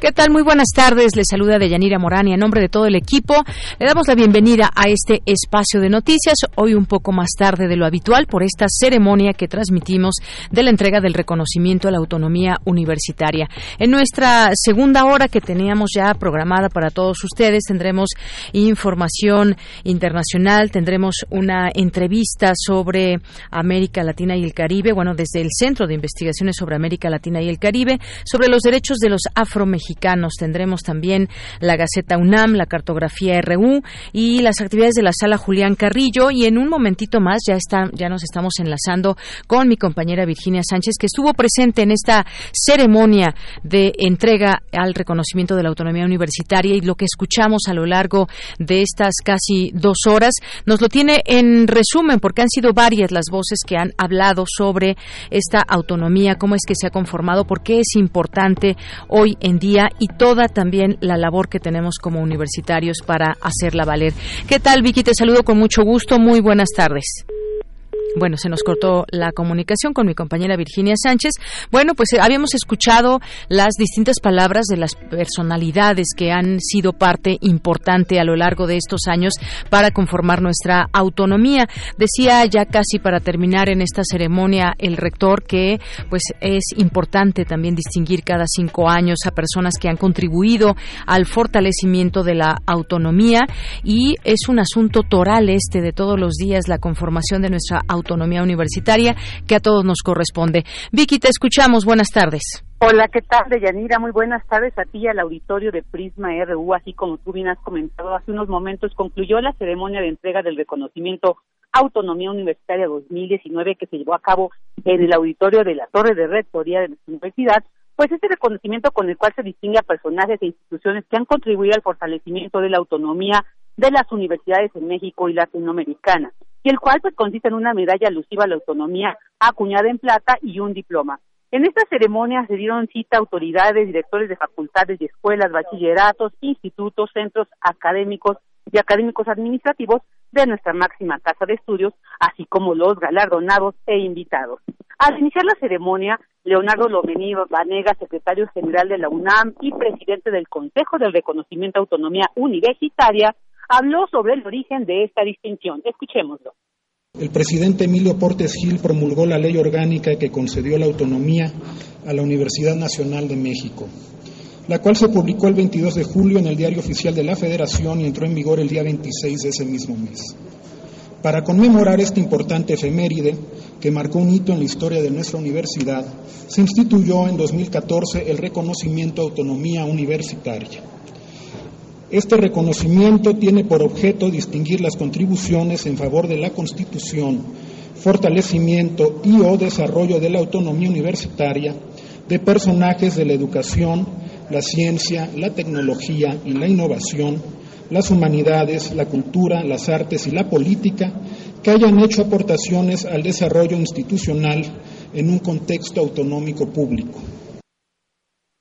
¿Qué tal? Muy buenas tardes. Les saluda Deyanira Morán y en nombre de todo el equipo le damos la bienvenida a este espacio de noticias, hoy un poco más tarde de lo habitual por esta ceremonia que transmitimos de la entrega del reconocimiento a la autonomía universitaria. En nuestra segunda hora que teníamos ya programada para todos ustedes tendremos información internacional, tendremos una entrevista sobre América Latina y el Caribe, bueno, desde el Centro de Investigaciones sobre América Latina y el Caribe, sobre los derechos de los afromexicanos Tendremos también la Gaceta UNAM, la cartografía RU y las actividades de la sala Julián Carrillo. Y en un momentito más ya, está, ya nos estamos enlazando con mi compañera Virginia Sánchez, que estuvo presente en esta ceremonia de entrega al reconocimiento de la autonomía universitaria y lo que escuchamos a lo largo de estas casi dos horas nos lo tiene en resumen porque han sido varias las voces que han hablado sobre esta autonomía, cómo es que se ha conformado, por qué es importante hoy en día y toda también la labor que tenemos como universitarios para hacerla valer. ¿Qué tal, Vicky? Te saludo con mucho gusto. Muy buenas tardes. Bueno, se nos cortó la comunicación con mi compañera Virginia Sánchez. Bueno, pues eh, habíamos escuchado las distintas palabras de las personalidades que han sido parte importante a lo largo de estos años para conformar nuestra autonomía. Decía ya casi para terminar en esta ceremonia el rector que pues es importante también distinguir cada cinco años a personas que han contribuido al fortalecimiento de la autonomía y es un asunto toral este de todos los días la conformación de nuestra autonomía autonomía universitaria que a todos nos corresponde. Vicky, te escuchamos. Buenas tardes. Hola, ¿qué tal, Deyanira? Muy buenas tardes a ti y al auditorio de Prisma RU. Así como tú bien has comentado hace unos momentos, concluyó la ceremonia de entrega del reconocimiento Autonomía Universitaria 2019 que se llevó a cabo en el auditorio de la Torre de Rectoría de nuestra universidad. Pues este reconocimiento con el cual se distingue a personajes e instituciones que han contribuido al fortalecimiento de la autonomía de las universidades en México y Latinoamericana y el cual pues consiste en una medalla alusiva a la autonomía acuñada en plata y un diploma. En esta ceremonia se dieron cita autoridades, directores de facultades y escuelas, bachilleratos, institutos, centros académicos y académicos administrativos de nuestra máxima casa de estudios, así como los galardonados e invitados. Al iniciar la ceremonia, Leonardo Lomenido Vanega, secretario general de la UNAM y presidente del Consejo del Reconocimiento Autonomía Universitaria, habló sobre el origen de esta distinción. Escuchémoslo. El presidente Emilio Portes Gil promulgó la ley orgánica que concedió la autonomía a la Universidad Nacional de México, la cual se publicó el 22 de julio en el Diario Oficial de la Federación y entró en vigor el día 26 de ese mismo mes. Para conmemorar esta importante efeméride, que marcó un hito en la historia de nuestra universidad, se instituyó en 2014 el reconocimiento autonomía universitaria. Este reconocimiento tiene por objeto distinguir las contribuciones en favor de la Constitución, fortalecimiento y o desarrollo de la autonomía universitaria de personajes de la educación, la ciencia, la tecnología y la innovación, las humanidades, la cultura, las artes y la política que hayan hecho aportaciones al desarrollo institucional en un contexto autonómico público.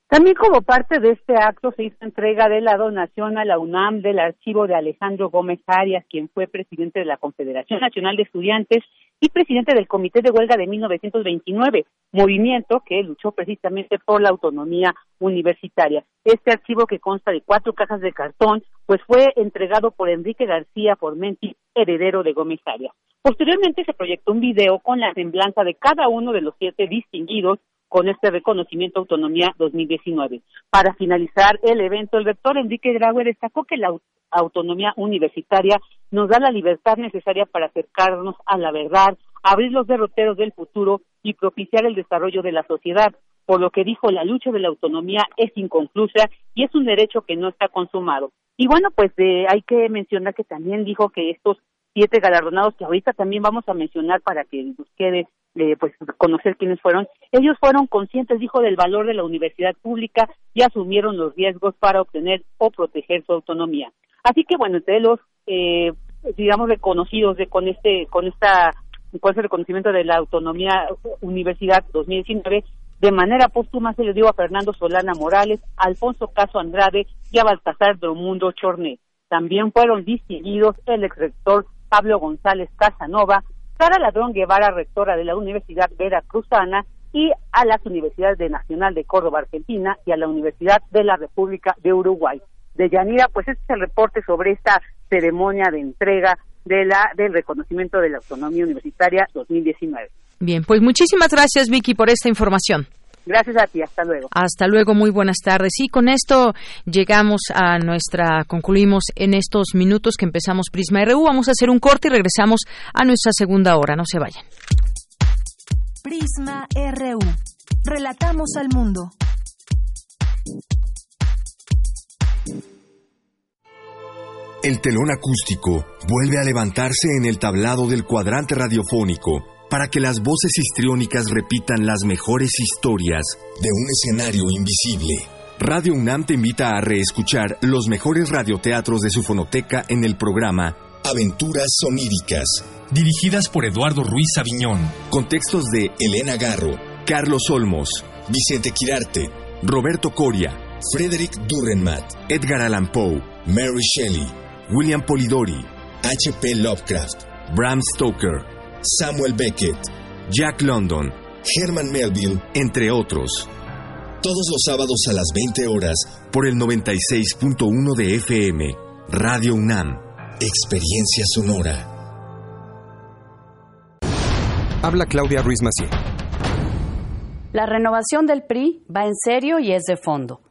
También como parte de este acto se hizo entrega de la donación a la UNAM del archivo de Alejandro Gómez Arias, quien fue presidente de la Confederación Nacional de Estudiantes y presidente del Comité de Huelga de 1929, movimiento que luchó precisamente por la autonomía universitaria. Este archivo que consta de cuatro cajas de cartón, pues fue entregado por Enrique García Formenti, heredero de Gómez Arias. Posteriormente se proyectó un video con la semblanza de cada uno de los siete distinguidos con este reconocimiento Autonomía 2019. Para finalizar el evento, el rector Enrique Grauer destacó que la autonomía universitaria nos da la libertad necesaria para acercarnos a la verdad, abrir los derroteros del futuro y propiciar el desarrollo de la sociedad. por lo que dijo la lucha de la autonomía es inconclusa y es un derecho que no está consumado. Y bueno, pues eh, hay que mencionar que también dijo que estos siete galardonados que ahorita también vamos a mencionar para que nos quede eh, pues conocer quiénes fueron. Ellos fueron conscientes, dijo, del valor de la universidad pública y asumieron los riesgos para obtener o proteger su autonomía. Así que bueno, entre los eh, digamos reconocidos de con este con esta con este reconocimiento de la autonomía universidad 2019 de manera póstuma se le dio a Fernando Solana Morales, Alfonso Caso Andrade y a Baltasar Dromundo Chorné. También fueron distinguidos el ex rector Pablo González Casanova, Sara Ladrón Guevara, rectora de la Universidad Veracruzana, y a las Universidades de Nacional de Córdoba, Argentina, y a la Universidad de la República de Uruguay. De Yanira, pues este es el reporte sobre esta ceremonia de entrega de la del reconocimiento de la autonomía universitaria 2019. Bien, pues muchísimas gracias Vicky por esta información. Gracias a ti, hasta luego. Hasta luego, muy buenas tardes. Y con esto llegamos a nuestra, concluimos en estos minutos que empezamos Prisma RU. Vamos a hacer un corte y regresamos a nuestra segunda hora. No se vayan. Prisma RU. Relatamos al mundo. El telón acústico vuelve a levantarse en el tablado del cuadrante radiofónico para que las voces histriónicas repitan las mejores historias de un escenario invisible. Radio UNAM te invita a reescuchar los mejores radioteatros de su fonoteca en el programa Aventuras Soníricas, dirigidas por Eduardo Ruiz Aviñón, con textos de Elena Garro, Carlos Olmos, Vicente Quirarte, Roberto Coria, Frederick Durrenmatt, Edgar Allan Poe, Mary Shelley, William Polidori, H.P. Lovecraft, Bram Stoker, Samuel Beckett, Jack London, Herman Melville, entre otros. Todos los sábados a las 20 horas por el 96.1 de FM, Radio UNAM, Experiencia Sonora. Habla Claudia Ruiz Macié. La renovación del PRI va en serio y es de fondo.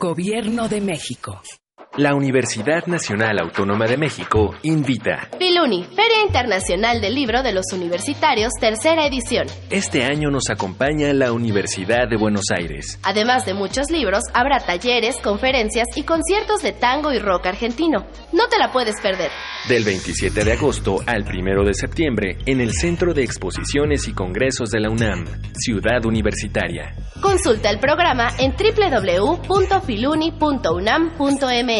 Gobierno de México. La Universidad Nacional Autónoma de México invita. Filuni, Feria Internacional del Libro de los Universitarios, tercera edición. Este año nos acompaña la Universidad de Buenos Aires. Además de muchos libros, habrá talleres, conferencias y conciertos de tango y rock argentino. No te la puedes perder. Del 27 de agosto al 1 de septiembre en el Centro de Exposiciones y Congresos de la UNAM, Ciudad Universitaria. Consulta el programa en www.filuni.unam.mx.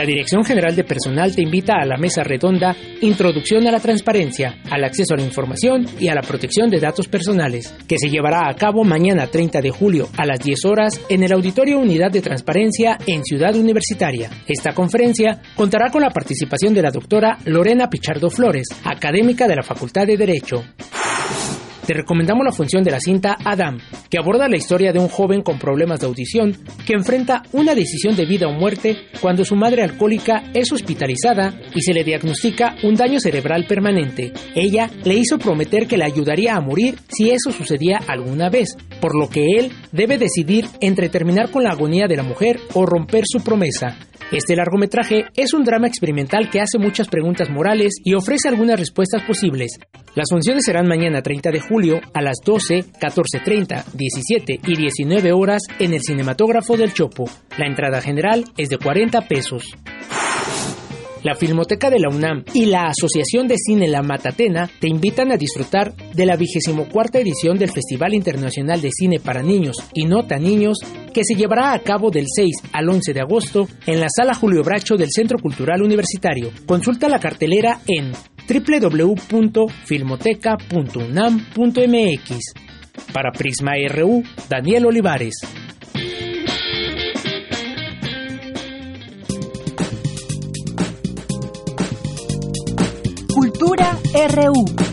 La Dirección General de Personal te invita a la mesa redonda Introducción a la Transparencia, al acceso a la información y a la protección de datos personales, que se llevará a cabo mañana 30 de julio a las 10 horas en el Auditorio Unidad de Transparencia en Ciudad Universitaria. Esta conferencia contará con la participación de la doctora Lorena Pichardo Flores, académica de la Facultad de Derecho te recomendamos la función de la cinta Adam, que aborda la historia de un joven con problemas de audición que enfrenta una decisión de vida o muerte cuando su madre alcohólica es hospitalizada y se le diagnostica un daño cerebral permanente. Ella le hizo prometer que le ayudaría a morir si eso sucedía alguna vez, por lo que él debe decidir entre terminar con la agonía de la mujer o romper su promesa. Este largometraje es un drama experimental que hace muchas preguntas morales y ofrece algunas respuestas posibles. Las funciones serán mañana 30 de julio julio a las 12, 14.30, 17 y 19 horas en el Cinematógrafo del Chopo. La entrada general es de 40 pesos. La Filmoteca de la UNAM y la Asociación de Cine La Matatena te invitan a disfrutar de la 24 edición del Festival Internacional de Cine para Niños y No Tan Niños que se llevará a cabo del 6 al 11 de agosto en la Sala Julio Bracho del Centro Cultural Universitario. Consulta la cartelera en www.filmoteca.unam.mx. Para Prisma RU, Daniel Olivares. Cultura RU.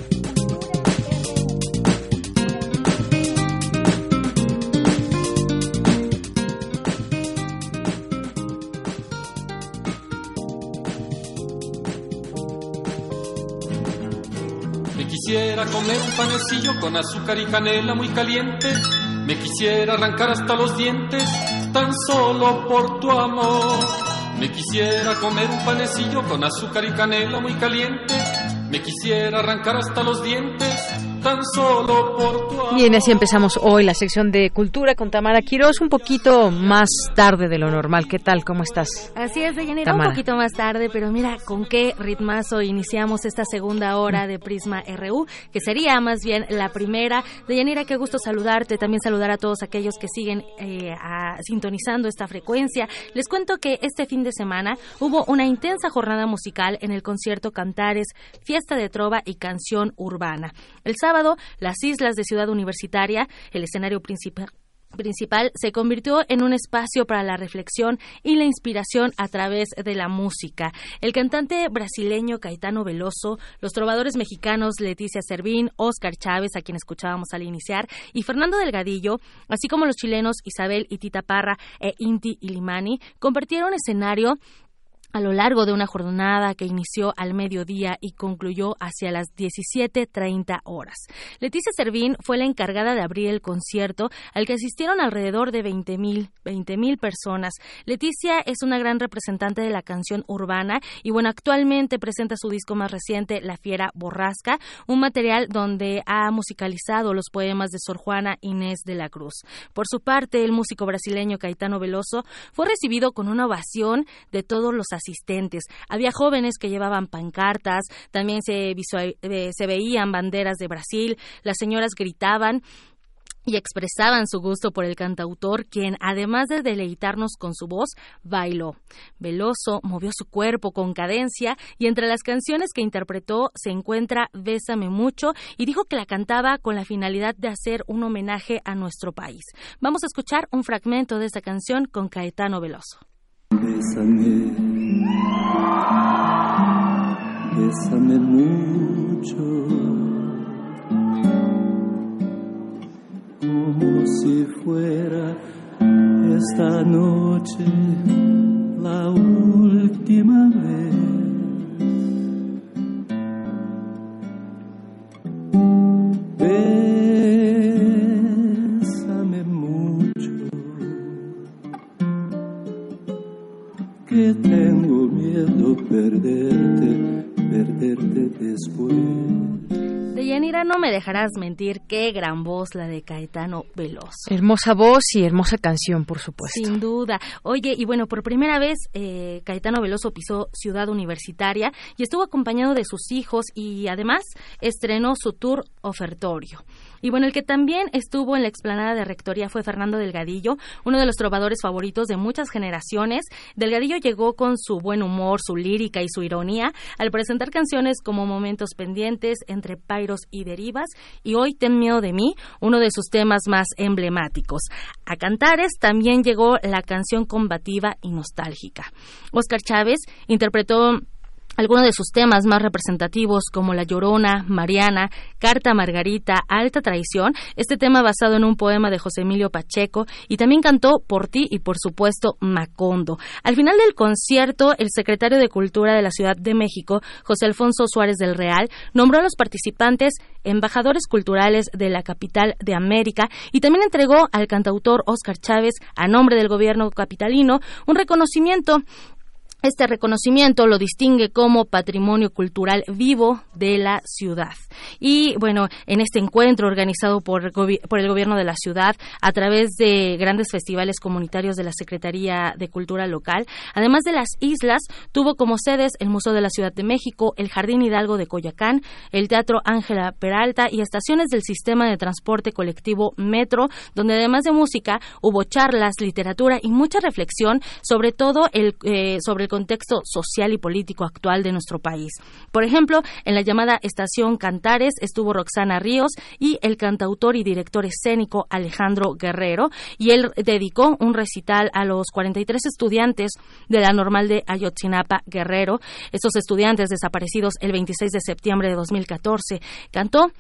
Panecillo con azúcar y canela muy caliente. Me quisiera arrancar hasta los dientes tan solo por tu amor. Me quisiera comer un panecillo con azúcar y canela muy caliente. Me quisiera arrancar hasta los dientes tan solo por tu amor. Bien, así empezamos hoy la sección de cultura con Tamara Quiroz, un poquito más tarde de lo normal. ¿Qué tal? ¿Cómo estás? Así es, Deyanira, un poquito más tarde, pero mira con qué ritmazo iniciamos esta segunda hora de Prisma RU, que sería más bien la primera. Deyanira, qué gusto saludarte, también saludar a todos aquellos que siguen eh, a- sintonizando esta frecuencia. Les cuento que este fin de semana hubo una intensa jornada musical en el concierto Cantares, Fiesta de Trova y Canción Urbana. El sábado, las islas de Ciudad Universitaria, el escenario principal principal se convirtió en un espacio para la reflexión y la inspiración a través de la música. El cantante brasileño Caetano Veloso, los trovadores mexicanos Leticia Servín, Oscar Chávez, a quien escuchábamos al iniciar, y Fernando Delgadillo, así como los chilenos Isabel y Tita Parra e Inti Ilimani, compartieron escenario a lo largo de una jornada que inició al mediodía y concluyó hacia las 17.30 horas. Leticia Servín fue la encargada de abrir el concierto al que asistieron alrededor de 20.000 20.000 personas. Leticia es una gran representante de la canción urbana y bueno, actualmente presenta su disco más reciente, La Fiera Borrasca, un material donde ha musicalizado los poemas de Sor Juana Inés de la Cruz. Por su parte, el músico brasileño Caetano Veloso fue recibido con una ovación de todos los asistentes. Había jóvenes que llevaban pancartas, también se, eh, se veían banderas de Brasil, las señoras gritaban y expresaban su gusto por el cantautor, quien, además de deleitarnos con su voz, bailó. Veloso movió su cuerpo con cadencia y entre las canciones que interpretó se encuentra Bésame mucho y dijo que la cantaba con la finalidad de hacer un homenaje a nuestro país. Vamos a escuchar un fragmento de esta canción con Caetano Veloso. Bésame, bésame mucho, como si fuera esta noche la última vez. Que tengo miedo perderte, perderte después. Deyanira, no me dejarás mentir, qué gran voz la de Caetano Veloso. Hermosa voz y hermosa canción, por supuesto. Sin duda. Oye, y bueno, por primera vez eh, Caetano Veloso pisó Ciudad Universitaria y estuvo acompañado de sus hijos y además estrenó su tour ofertorio. Y bueno, el que también estuvo en la explanada de Rectoría fue Fernando Delgadillo, uno de los trovadores favoritos de muchas generaciones. Delgadillo llegó con su buen humor, su lírica y su ironía al presentar canciones como Momentos Pendientes, Entre Pairos y Derivas y Hoy Ten Miedo de mí, uno de sus temas más emblemáticos. A Cantares también llegó la canción combativa y nostálgica. Oscar Chávez interpretó algunos de sus temas más representativos como La Llorona, Mariana, Carta Margarita, Alta Traición, este tema basado en un poema de José Emilio Pacheco y también cantó Por ti y por supuesto Macondo. Al final del concierto, el secretario de Cultura de la Ciudad de México, José Alfonso Suárez del Real, nombró a los participantes embajadores culturales de la capital de América y también entregó al cantautor Oscar Chávez, a nombre del gobierno capitalino, un reconocimiento Este reconocimiento lo distingue como patrimonio cultural vivo de la ciudad. Y bueno, en este encuentro organizado por, el gobierno de la ciudad a través de grandes festivales comunitarios de la Secretaría de Cultura local, además de las islas, tuvo como sedes el Museo de la Ciudad de México, el Jardín Hidalgo de Coyacán, el Teatro Ángela Peralta y estaciones del sistema de transporte colectivo Metro, donde además de música hubo charlas, literatura y mucha reflexión sobre todo el, eh, sobre contexto social y político actual de nuestro país. Por ejemplo, en la llamada Estación Cantares estuvo Roxana Ríos y el cantautor y director escénico Alejandro Guerrero, y él dedicó un recital a los 43 estudiantes de la normal de Ayotzinapa Guerrero. Estos estudiantes desaparecidos el 26 de septiembre de 2014 cantó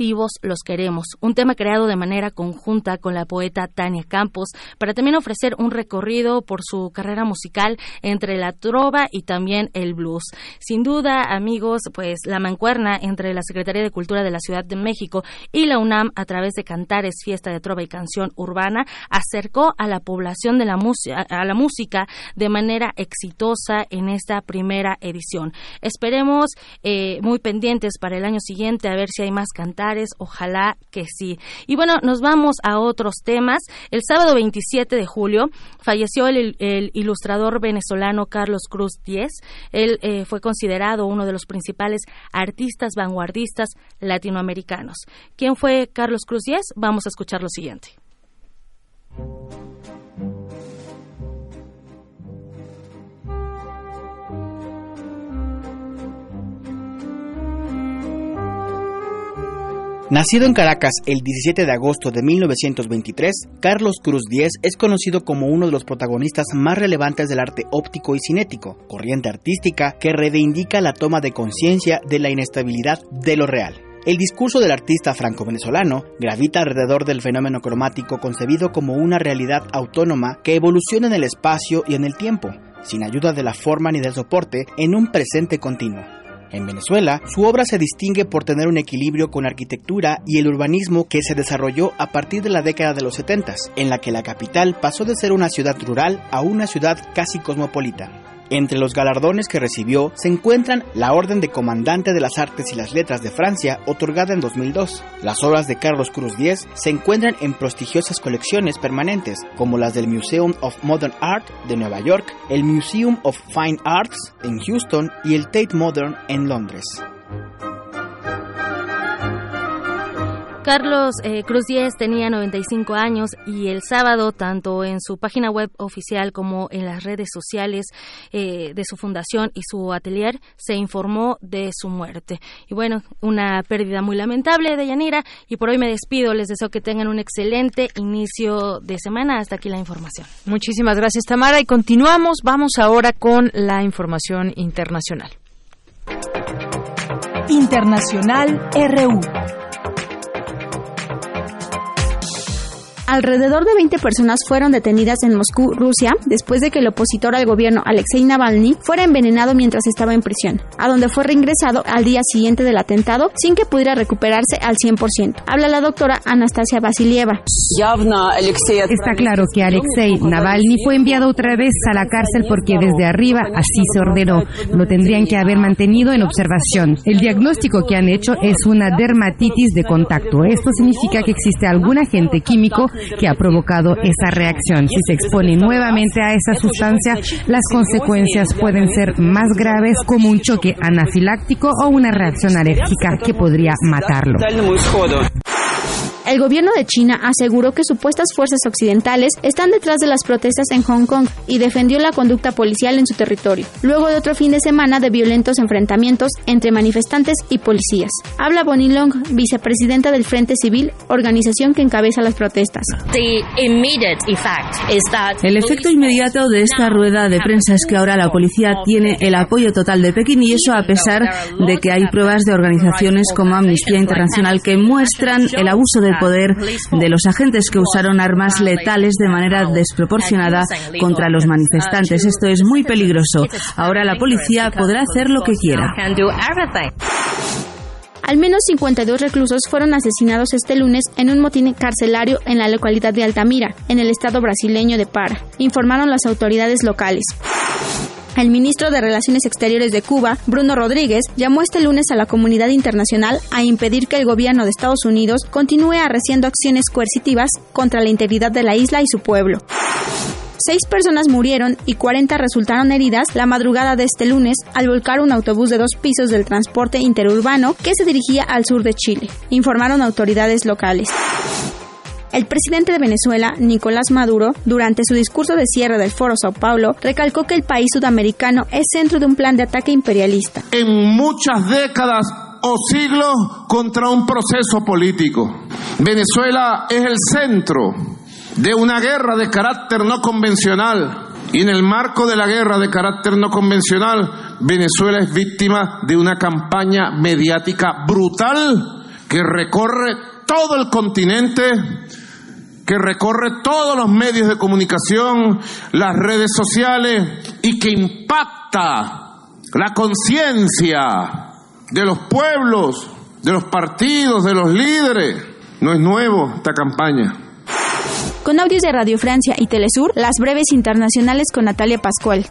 vivos los queremos, un tema creado de manera conjunta con la poeta Tania Campos para también ofrecer un recorrido por su carrera musical entre la trova y también el blues. Sin duda, amigos, pues la mancuerna entre la Secretaría de Cultura de la Ciudad de México y la UNAM a través de Cantares, Fiesta de Trova y Canción Urbana acercó a la población de la música a la música de manera exitosa en esta primera edición. Esperemos eh, muy pendientes para el año siguiente a ver si hay más cantares ojalá que sí. Y bueno, nos vamos a otros temas. El sábado 27 de julio falleció el, ilustrador venezolano Carlos Cruz Diez. Él eh, fue considerado uno de los principales artistas vanguardistas latinoamericanos. ¿Quién fue Carlos Cruz Diez? Vamos a escuchar lo siguiente. Nacido en Caracas el 17 de agosto de 1923, Carlos Cruz Diez es conocido como uno de los protagonistas más relevantes del arte óptico y cinético, corriente artística que reivindica la toma de conciencia de la inestabilidad de lo real. El discurso del artista franco-venezolano gravita alrededor del fenómeno cromático concebido como una realidad autónoma que evoluciona en el espacio y en el tiempo, sin ayuda de la forma ni del soporte, en un presente continuo. En Venezuela, su obra se distingue por tener un equilibrio con arquitectura y el urbanismo que se desarrolló a partir de la década de los 70, en la que la capital pasó de ser una ciudad rural a una ciudad casi cosmopolita. Entre los galardones que recibió se encuentran la Orden de Comandante de las Artes y las Letras de Francia, otorgada en 2002. Las obras de Carlos Cruz Diez se encuentran en prestigiosas colecciones permanentes, como las del Museum of Modern Art de Nueva York, el Museum of Fine Arts en Houston y el Tate Modern en Londres. Carlos eh, Cruz Díez tenía 95 años y el sábado, tanto en su página web oficial como en las redes sociales eh, de su fundación y su atelier, se informó de su muerte. Y bueno, una pérdida muy lamentable de Yanira. Y por hoy me despido. Les deseo que tengan un excelente inicio de semana. Hasta aquí la información. Muchísimas gracias, Tamara. Y continuamos. Vamos ahora con la información internacional. Internacional RU. Alrededor de 20 personas fueron detenidas en Moscú, Rusia, después de que el opositor al gobierno Alexei Navalny fuera envenenado mientras estaba en prisión, a donde fue reingresado al día siguiente del atentado sin que pudiera recuperarse al 100%. Habla la doctora Anastasia Vasilieva. Está claro que Alexei Navalny fue enviado otra vez a la cárcel porque desde arriba así se ordenó. Lo tendrían que haber mantenido en observación. El diagnóstico que han hecho es una dermatitis de contacto. Esto significa que existe algún agente químico que ha provocado esa reacción. Si se expone nuevamente a esa sustancia, las consecuencias pueden ser más graves como un choque anafiláctico o una reacción alérgica que podría matarlo. El gobierno de China aseguró que supuestas fuerzas occidentales están detrás de las protestas en Hong Kong y defendió la conducta policial en su territorio, luego de otro fin de semana de violentos enfrentamientos entre manifestantes y policías. Habla Bonnie Long, vicepresidenta del Frente Civil, organización que encabeza las protestas. El efecto inmediato de esta rueda de prensa es que ahora la policía tiene el apoyo total de Pekín y eso a pesar de que hay pruebas de organizaciones como Amnistía Internacional que muestran el abuso de poder de los agentes que usaron armas letales de manera desproporcionada contra los manifestantes. Esto es muy peligroso. Ahora la policía podrá hacer lo que quiera. Al menos 52 reclusos fueron asesinados este lunes en un motín carcelario en la localidad de Altamira, en el estado brasileño de Para, informaron las autoridades locales. El ministro de Relaciones Exteriores de Cuba, Bruno Rodríguez, llamó este lunes a la comunidad internacional a impedir que el gobierno de Estados Unidos continúe arreciando acciones coercitivas contra la integridad de la isla y su pueblo. Seis personas murieron y 40 resultaron heridas la madrugada de este lunes al volcar un autobús de dos pisos del transporte interurbano que se dirigía al sur de Chile, informaron autoridades locales. El presidente de Venezuela, Nicolás Maduro, durante su discurso de cierre del Foro Sao Paulo, recalcó que el país sudamericano es centro de un plan de ataque imperialista. En muchas décadas o siglos contra un proceso político. Venezuela es el centro de una guerra de carácter no convencional. Y en el marco de la guerra de carácter no convencional, Venezuela es víctima de una campaña mediática brutal que recorre todo el continente, que recorre todos los medios de comunicación, las redes sociales y que impacta la conciencia de los pueblos, de los partidos, de los líderes. No es nuevo esta campaña. Con audios de Radio Francia y Telesur, las breves internacionales con Natalia Pascual.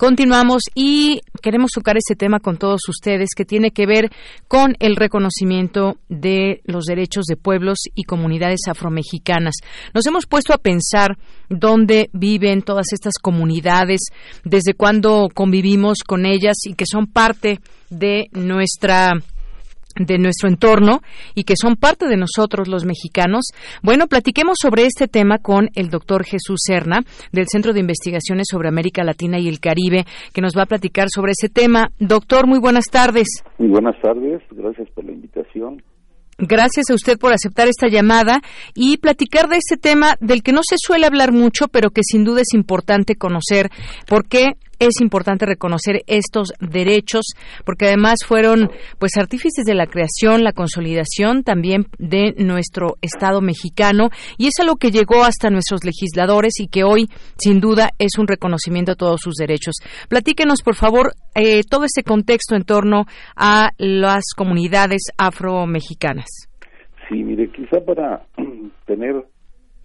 Continuamos y queremos tocar este tema con todos ustedes que tiene que ver con el reconocimiento de los derechos de pueblos y comunidades afromexicanas. Nos hemos puesto a pensar dónde viven todas estas comunidades, desde cuándo convivimos con ellas y que son parte de nuestra de nuestro entorno y que son parte de nosotros los mexicanos. Bueno, platiquemos sobre este tema con el doctor Jesús Serna del Centro de Investigaciones sobre América Latina y el Caribe, que nos va a platicar sobre ese tema. Doctor, muy buenas tardes. Muy buenas tardes, gracias por la invitación. Gracias a usted por aceptar esta llamada y platicar de este tema del que no se suele hablar mucho, pero que sin duda es importante conocer, porque es importante reconocer estos derechos porque además fueron pues artífices de la creación, la consolidación también de nuestro Estado mexicano y es algo que llegó hasta nuestros legisladores y que hoy sin duda es un reconocimiento a todos sus derechos. Platíquenos por favor eh, todo ese contexto en torno a las comunidades afromexicanas. Sí, mire, quizá para tener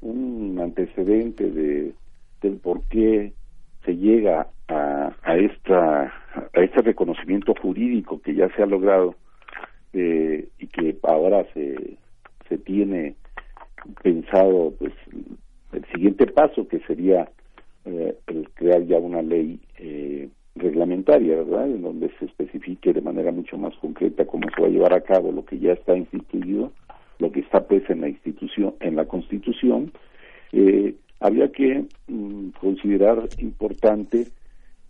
un antecedente de del por qué se llega a, a esta a este reconocimiento jurídico que ya se ha logrado eh, y que ahora se se tiene pensado pues el siguiente paso que sería eh, el crear ya una ley eh, reglamentaria, ¿verdad? En donde se especifique de manera mucho más concreta cómo se va a llevar a cabo lo que ya está instituido, lo que está pues en la institución, en la Constitución, eh, había que mm, considerar importante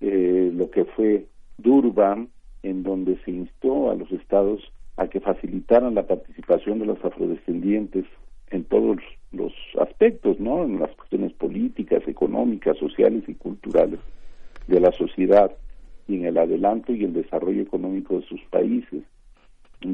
eh, lo que fue Durban, en donde se instó a los estados a que facilitaran la participación de los afrodescendientes en todos los aspectos, ¿no? En las cuestiones políticas, económicas, sociales y culturales de la sociedad y en el adelanto y el desarrollo económico de sus países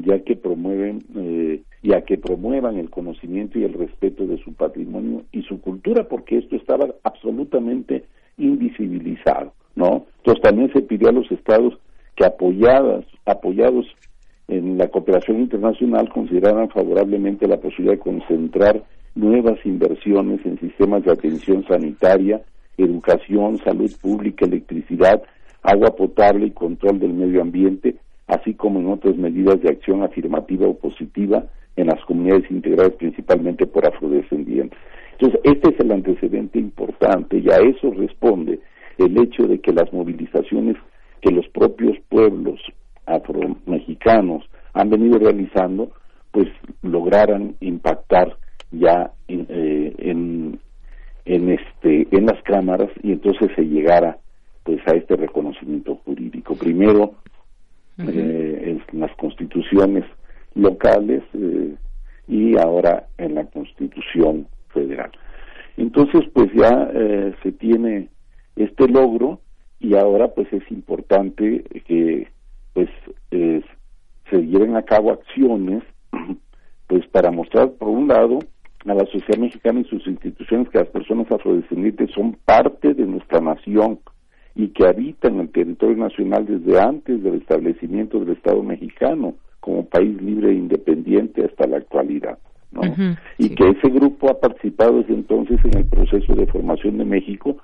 ya que promueven eh, que promuevan el conocimiento y el respeto de su patrimonio y su cultura, porque esto estaba absolutamente invisibilizado, ¿no? Entonces también se pidió a los estados que apoyadas, apoyados en la cooperación internacional consideraran favorablemente la posibilidad de concentrar nuevas inversiones en sistemas de atención sanitaria, educación, salud pública, electricidad, agua potable y control del medio ambiente, así como en otras medidas de acción afirmativa o positiva en las comunidades integradas principalmente por afrodescendientes. Entonces, este es el antecedente importante y a eso responde el hecho de que las movilizaciones que los propios pueblos afromexicanos han venido realizando, pues lograran impactar ya en, eh, en, en, este en las cámaras y entonces se llegara pues a este reconocimiento jurídico. Primero eh, en las constituciones locales eh, y ahora en la constitución federal. Entonces, pues ya eh, se tiene este logro y ahora pues es importante que pues se lleven a cabo acciones pues para mostrar por un lado a la sociedad mexicana y sus instituciones que las personas afrodescendientes son parte de nuestra nación y que habitan el territorio nacional desde antes del establecimiento del Estado mexicano como país libre e independiente hasta la actualidad. ¿No? y que ese grupo ha participado desde entonces en el proceso de formación de México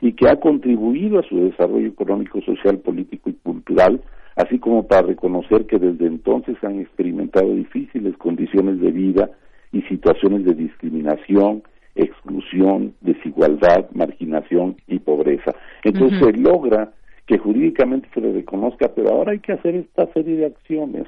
y que ha contribuido a su desarrollo económico, social, político y cultural, así como para reconocer que desde entonces han experimentado difíciles condiciones de vida y situaciones de discriminación, exclusión, desigualdad, marginación y pobreza. Entonces se logra que jurídicamente se le reconozca, pero ahora hay que hacer esta serie de acciones.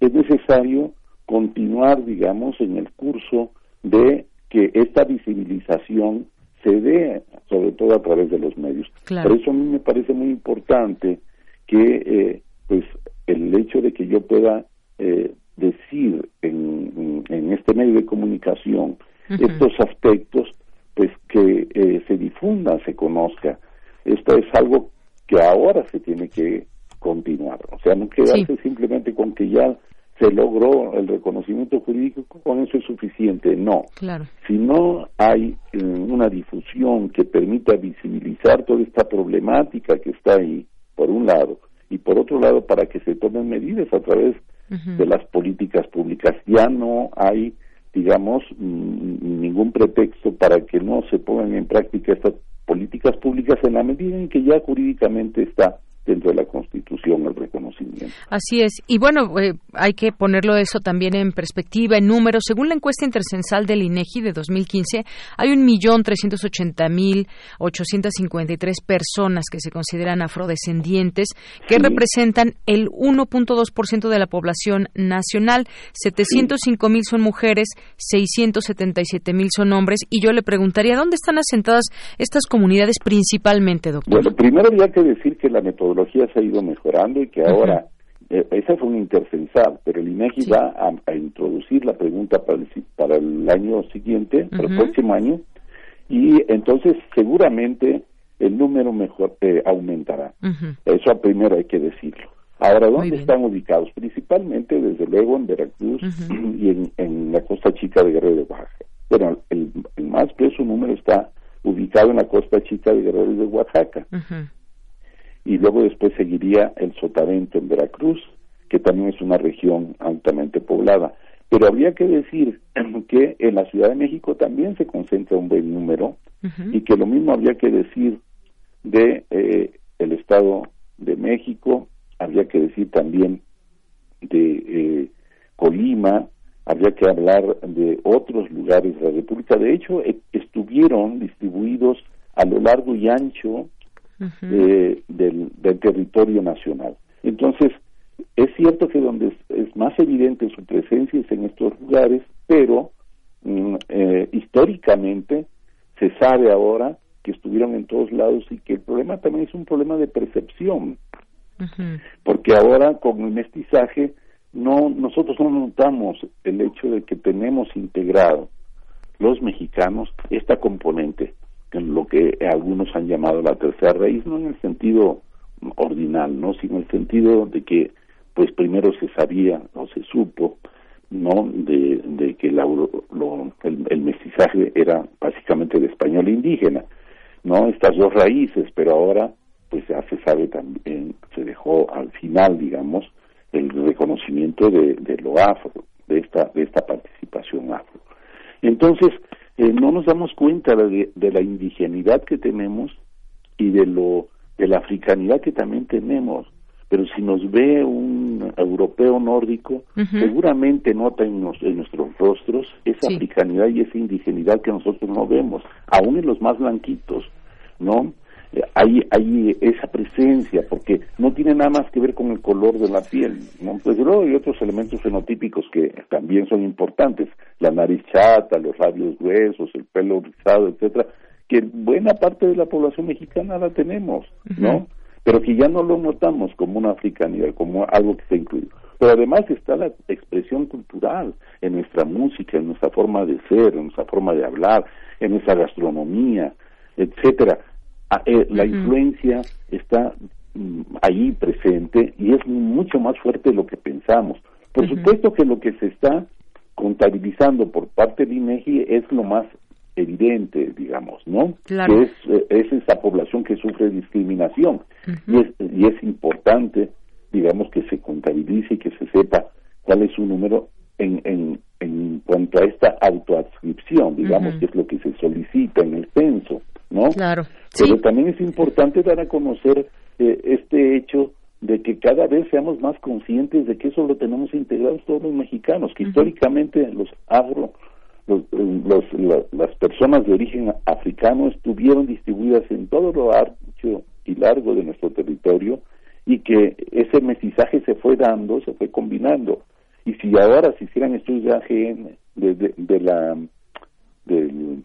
Es necesario continuar, digamos, en el curso de que esta visibilización se dé, sobre todo a través de los medios. Por eso a mí me parece muy importante que, eh, pues, el hecho de que yo pueda eh, decir en, en, este medio de comunicación estos aspectos, pues que eh, se difunda, se conozca. Esto es algo que ahora se tiene que continuar. O sea, no quedarse simplemente con que ya se logró el reconocimiento jurídico, con eso es suficiente. No. Claro. Si no hay eh, una difusión que permita visibilizar toda esta problemática que está ahí, por un lado, y por otro lado, para que se tomen medidas a través de las políticas públicas. Ya no hay, digamos, ningún pretexto para que no se pongan en práctica estas políticas públicas en la medida en que ya jurídicamente está dentro de la Constitución el reconocimiento. Así es. Y bueno, eh, hay que ponerlo eso también en perspectiva, en números. Según la encuesta intercensal del INEGI de 2015, hay un millón trescientos ochenta mil ochocientos cincuenta y tres personas que se consideran afrodescendientes, que representan el 1.2% de la población nacional. 705 mil son mujeres, 677 mil son hombres. Y yo le preguntaría, ¿dónde están asentadas estas comunidades principalmente, doctor? Bueno, primero había que decir que la metodología se ha ido mejorando y que ahora, eh, esa fue un intercensal, pero el INEGI va a, introducir la pregunta para el, para el año siguiente, para el próximo año, y entonces seguramente el número mejor eh, aumentará. Eso primero hay que decirlo. Ahora, ¿dónde están ubicados? Principalmente, desde luego, en Veracruz y en, en, la costa chica de Guerrero de Oaxaca. Bueno, el, el más peso número está ubicado en la costa chica de Guerrero de Oaxaca y luego después seguiría el Sotavento en Veracruz, que también es una región altamente poblada. Pero habría que decir que en la Ciudad de México también se concentra un buen número y que lo mismo habría que decir de eh, el Estado de México, habría que decir también de eh, Colima, habría que hablar de otros lugares de la República. De hecho, e, estuvieron distribuidos a lo largo y ancho eh, del, territorio nacional. Entonces, es cierto que donde es, más evidente su presencia es en estos lugares, pero mm, eh, históricamente se sabe ahora que estuvieron en todos lados y que el problema también es un problema de percepción, porque ahora con el mestizaje no nosotros no notamos el hecho de que tenemos integrado los mexicanos esta componente. en lo que algunos han llamado la tercera raíz, no en el sentido ordinal, no, sino en el sentido de que, pues primero se sabía o se supo, no, de, de que el, el, mestizaje era básicamente de español indígena, no, estas dos raíces, pero ahora, pues ya se sabe también, se dejó al final, digamos, el reconocimiento de, de lo afro, de esta, de esta participación afro. Entonces, eh, no nos damos cuenta de, la indigenidad que tenemos y de lo de la africanidad que también tenemos pero si nos ve un europeo nórdico, seguramente nota en, nuestros rostros esa africanidad y esa indigenidad que nosotros no vemos, aún en los más blanquitos, ¿no? Hay, hay esa presencia, porque no tiene nada más que ver con el color de la piel, ¿no? Pues luego hay otros elementos fenotípicos que también son importantes, la nariz chata, los labios gruesos, el pelo rizado, etcétera, que buena parte de la población mexicana la tenemos, ¿no? Pero que ya no lo notamos como una africanidad, como algo que se incluye. Pero además está la expresión cultural en nuestra música, en nuestra forma de ser, en nuestra forma de hablar, en nuestra gastronomía, etcétera la influencia está mm, ahí presente y es mucho más fuerte de lo que pensamos. Por supuesto que lo que se está contabilizando por parte de INEGI es lo más evidente, digamos, ¿no? Claro. Que es, eh, es esa población que sufre discriminación y, es, y es importante, digamos, que se contabilice y que se sepa cuál es su número en, en, en cuanto a esta autoadscripción, digamos, Ujú. que es lo que se solicita en el censo, ¿no? Claro. Pero también es importante dar a conocer eh, este hecho de que cada vez seamos más conscientes de que eso lo tenemos integrados todos los mexicanos, que históricamente los afro, los, los- la- las personas de origen africano estuvieron distribuidas en todo lo ancho y largo de nuestro territorio y que ese mestizaje se fue dando, se fue combinando. Y si ahora se hicieran estudios de AGN de, de, de la del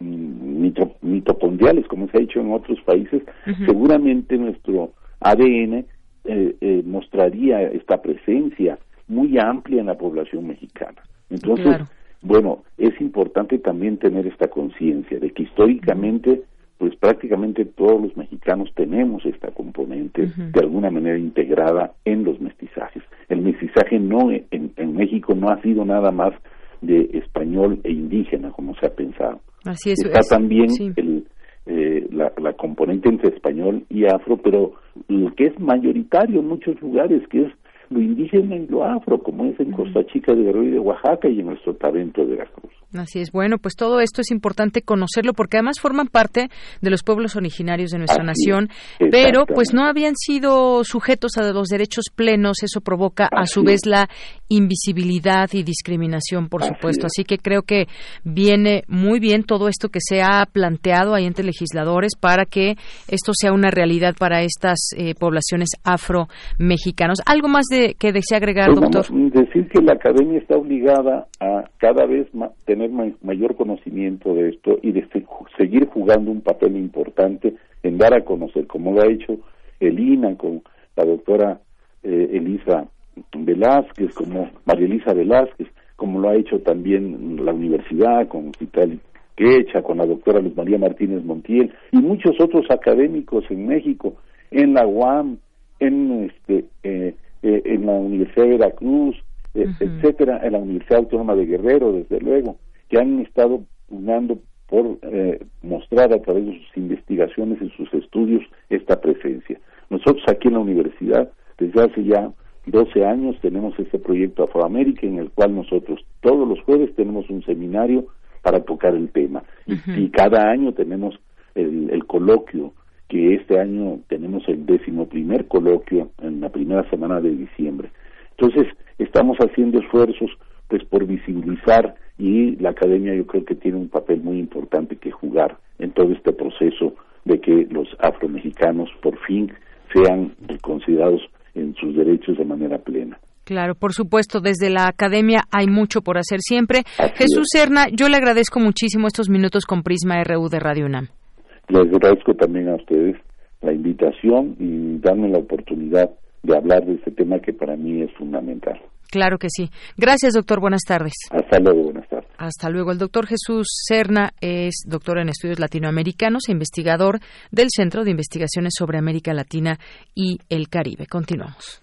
mito- mitocondriales, como se ha hecho en otros países, seguramente nuestro ADN eh, eh, mostraría esta presencia muy amplia en la población mexicana. Entonces, Claro. bueno, es importante también tener esta conciencia de que históricamente, pues prácticamente todos los mexicanos tenemos esta componente de alguna manera integrada en los mestizajes. El mestizaje no en, en México no ha sido nada más de español e indígena, como se ha pensado. Así es. Está es- también sí. el, eh, la, la componente entre español y afro, pero lo que es mayoritario en muchos lugares, que es lo indígena y lo afro, como es en Costa Chica de Guerrero y de Oaxaca y en el Sotavento de Veracruz. Así es. Bueno, pues todo esto es importante conocerlo porque además forman parte de los pueblos originarios de nuestra Así nación, es, pero pues no habían sido sujetos a los derechos plenos. Eso provoca a su vez la invisibilidad y discriminación, por supuesto. Así que creo que viene muy bien todo esto que se ha planteado ahí entre legisladores para que esto sea una realidad para estas eh, poblaciones afro-mexicanos. ¿Algo más de que desea agregar, Pues doctor? vamos a decir que la academia está obligada a cada vez ma- tener ma- mayor conocimiento de esto y de se- seguir jugando un papel importante en dar a conocer, como lo ha hecho el INA con la doctora eh, Elisa Velázquez, como María Elisa Velázquez, como lo ha hecho también la universidad con Cital Quecha, con la doctora Luz María Martínez Montiel y muchos otros académicos en México, en la UAM, en este eh, eh, en la Universidad de Veracruz, eh, etcétera, en la Universidad Autónoma de Guerrero, desde luego, que han estado pugnando por eh, mostrar a través de sus investigaciones y sus estudios esta presencia. Nosotros aquí en la universidad, desde hace ya 12 años, tenemos este proyecto Afroamérica en el cual nosotros todos los jueves tenemos un seminario para tocar el tema. Y- Y, cada año tenemos el, el coloquio, que este año tenemos el décimo primer coloquio en la primera semana de diciembre. Entonces, estamos haciendo esfuerzos pues por visibilizar y la academia yo creo que tiene un papel muy importante que jugar en todo este proceso de que los afromexicanos por fin sean considerados en sus derechos de manera plena. Claro, por supuesto, desde la academia hay mucho por hacer siempre. Jesús Serna, yo le agradezco muchísimo estos minutos con Prisma RU de Radio UNAM. Les agradezco también a ustedes la invitación y darme la oportunidad de hablar de este tema que para mí es fundamental. Claro que sí. Gracias, doctor. Buenas tardes. Hasta luego, buenas tardes. Hasta luego. El doctor Jesús Serna es doctor en estudios latinoamericanos e investigador del Centro de Investigaciones sobre América Latina y el Caribe. Continuamos.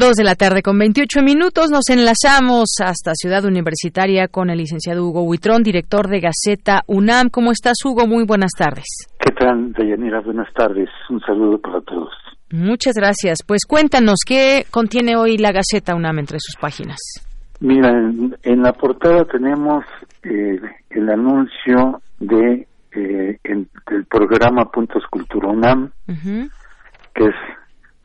Dos de la tarde con 28 minutos nos enlazamos hasta Ciudad Universitaria con el licenciado Hugo Huitrón, director de Gaceta UNAM. ¿Cómo estás, Hugo? Muy buenas tardes. ¿Qué tal, Deyanira? Buenas tardes. Un saludo para todos. Muchas gracias. Pues cuéntanos, ¿qué contiene hoy la Gaceta UNAM entre sus páginas? Mira, en, en la portada tenemos eh, el anuncio de eh, en- del programa Puntos Cultura UNAM, que es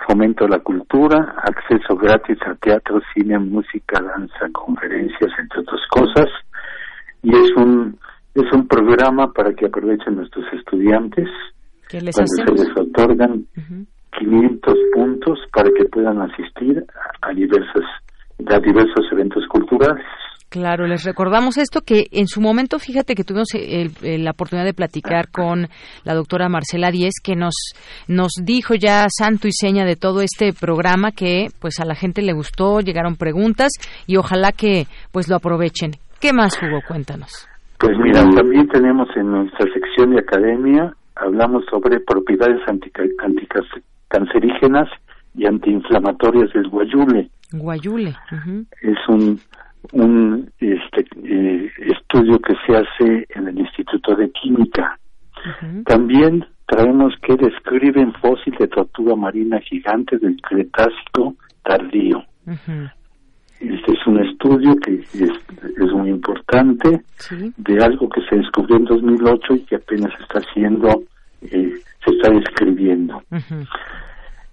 fomento a la cultura, acceso gratis a teatro, cine, música, danza, conferencias, entre otras cosas. Y es un es un programa para que aprovechen nuestros estudiantes, ¿Qué les donde se les otorgan 500 puntos para que puedan asistir a diversos a diversos eventos culturales. Claro, les recordamos esto que en su momento, fíjate que tuvimos la oportunidad de platicar con la doctora Marcela Díez, que nos nos dijo ya santo y seña de todo este programa que pues a la gente le gustó, llegaron preguntas y ojalá que pues lo aprovechen. ¿Qué más Hugo? Cuéntanos. Pues mira, también tenemos en nuestra sección de academia hablamos sobre propiedades anticancerígenas y antiinflamatorias del guayule. Guayule. Es un, un este, eh, estudio que se hace en el Instituto de Química. También traemos que describen fósil de tortuga marina gigante del Cretácico tardío. Este es un estudio que es, es muy importante de algo que se descubrió en 2008 y que apenas está haciendo, eh, se está describiendo.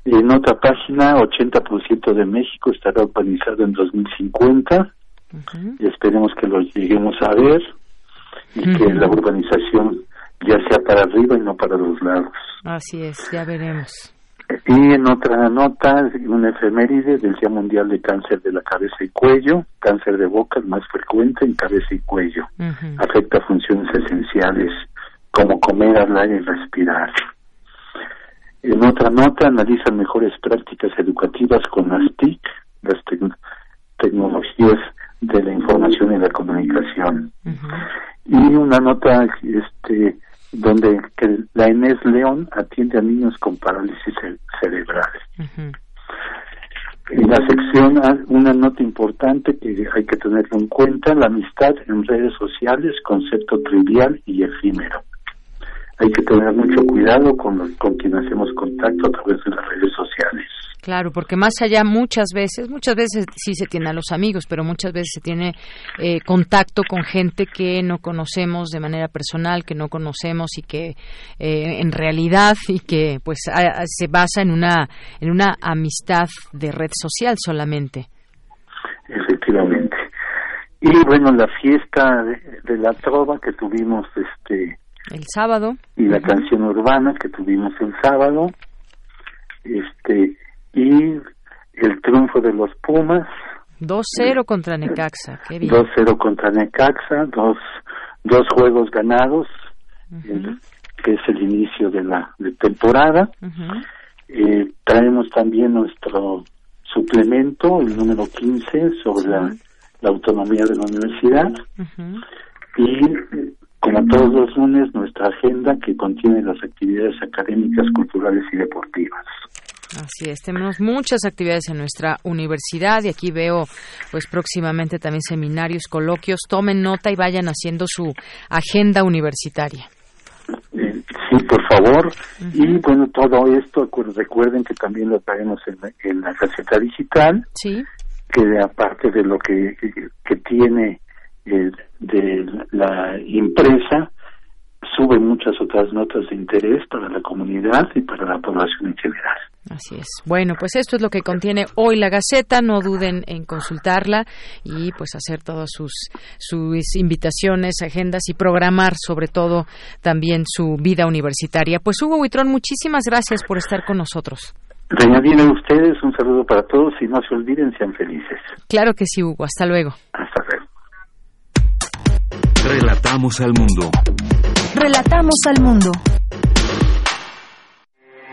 En otra página, 80% de México estará urbanizado en 2050. Y Esperemos que lo lleguemos a ver y que la urbanización ya sea para arriba y no para los lados. Así es, ya veremos. Y en otra nota, una efeméride del Día Mundial de Cáncer de la Cabeza y Cuello, cáncer de boca el más frecuente en cabeza y cuello. Afecta funciones esenciales como comer, hablar y respirar. En otra nota, analizan mejores prácticas educativas con las TIC, las tecnologías de la información y la comunicación. Y una nota este donde que la Inés León atiende a niños con parálisis cerebral. En la sección, ah, una nota importante que hay que tenerlo en cuenta, la amistad en redes sociales, concepto trivial y efímero. Hay que tener mucho cuidado con, con quien hacemos contacto a través de las redes sociales. Claro, porque más allá muchas veces, muchas veces sí se tiene a los amigos, pero muchas veces se tiene eh, contacto con gente que no conocemos de manera personal, que no conocemos y que eh, en realidad y que pues se basa en una en una amistad de red social solamente. Efectivamente. Y bueno, la fiesta de, la trova que tuvimos este el sábado y la canción urbana que tuvimos el sábado, este y el triunfo de los Pumas. 2-0 contra Necaxa, qué bien. 2-0 contra Necaxa, dos, dos juegos ganados, que es el inicio de la de temporada. eh, traemos también nuestro suplemento, el número 15, sobre la, la, autonomía de la universidad. Y como todos los lunes, nuestra agenda que contiene las actividades académicas, culturales y deportivas. Así es, tenemos muchas actividades en nuestra universidad y aquí veo pues próximamente también seminarios, coloquios. Tomen nota y vayan haciendo su agenda universitaria. Eh, sí, por favor. Y bueno, todo esto, recuerden que también lo traemos en, en la receta digital. Sí. Que aparte de lo que, que, tiene eh, de la impresa, sube muchas otras notas de interés para la comunidad y para la población en general. Así es. Bueno, pues esto es lo que contiene hoy la Gaceta. No duden en consultarla y pues hacer todas sus, sus invitaciones, agendas y programar sobre todo también su vida universitaria. Pues Hugo Huitrón, muchísimas gracias por estar con nosotros. Reñadina a ustedes, un saludo para todos y no se olviden, sean felices. Claro que sí, Hugo. Hasta luego. Hasta luego. Relatamos al mundo. Relatamos al mundo.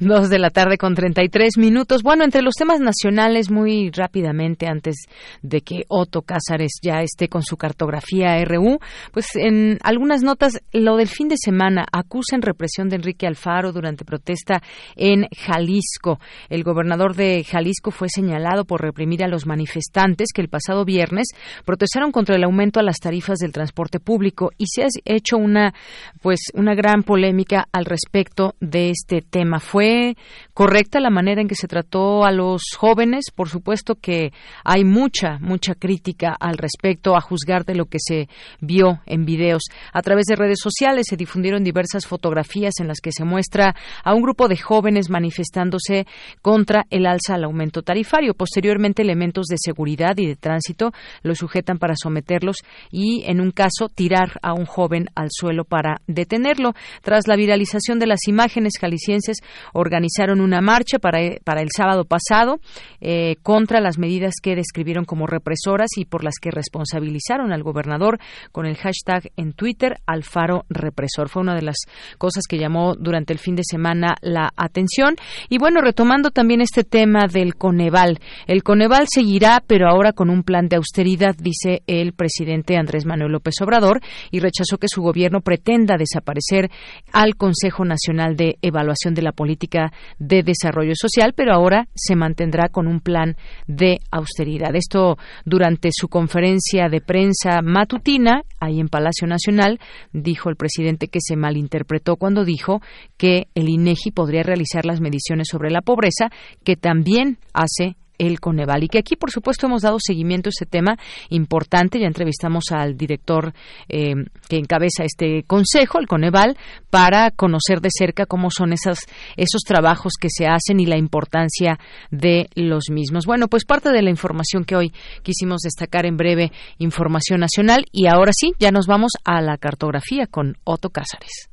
Dos de la tarde con 33 minutos. Bueno, entre los temas nacionales, muy rápidamente, antes de que Otto Cázares ya esté con su cartografía RU, pues en algunas notas, lo del fin de semana, acusan represión de Enrique Alfaro durante protesta en Jalisco. El gobernador de Jalisco fue señalado por reprimir a los manifestantes que el pasado viernes protestaron contra el aumento a las tarifas del transporte público y se ha hecho una, pues, una gran polémica al respecto de este tema. Fue ¿Fue correcta la manera en que se trató a los jóvenes? Por supuesto que hay mucha, mucha crítica al respecto, a juzgar de lo que se vio en videos. A través de redes sociales se difundieron diversas fotografías en las que se muestra a un grupo de jóvenes manifestándose contra el alza al aumento tarifario. Posteriormente, elementos de seguridad y de tránsito los sujetan para someterlos y, en un caso, tirar a un joven al suelo para detenerlo. Tras la viralización de las imágenes, jaliscienses organizaron una marcha para, para el sábado pasado eh, contra las medidas que describieron como represoras y por las que responsabilizaron al gobernador con el hashtag en Twitter Alfaro Represor. Fue una de las cosas que llamó durante el fin de semana la atención. Y bueno, retomando también este tema del Coneval. El Coneval seguirá, pero ahora con un plan de austeridad, dice el presidente Andrés Manuel López Obrador, y rechazó que su gobierno pretenda desaparecer al Consejo Nacional de Evaluación de la Política de Desarrollo Social, pero ahora se mantendrá con un plan de austeridad. Esto durante su conferencia de prensa matutina, ahí en Palacio Nacional, dijo el presidente que se malinterpretó cuando dijo que el INEGI podría realizar las mediciones sobre la pobreza que también hace el Coneval. Y que aquí, por supuesto, hemos dado seguimiento a ese tema importante. Ya entrevistamos al director eh, que encabeza este consejo, el Coneval, para conocer de cerca cómo son esas, esos trabajos que se hacen y la importancia de los mismos. Bueno, pues parte de la información que hoy quisimos destacar en breve, información nacional. Y ahora sí, ya nos vamos a la cartografía con Otto Cázares.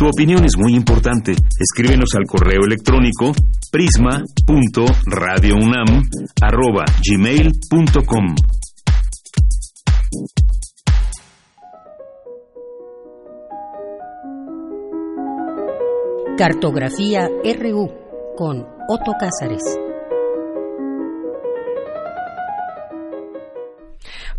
Tu opinión es muy importante. Escríbenos al correo electrónico prisma.radiounam@gmail.com. Cartografía RU con Otto Cázares.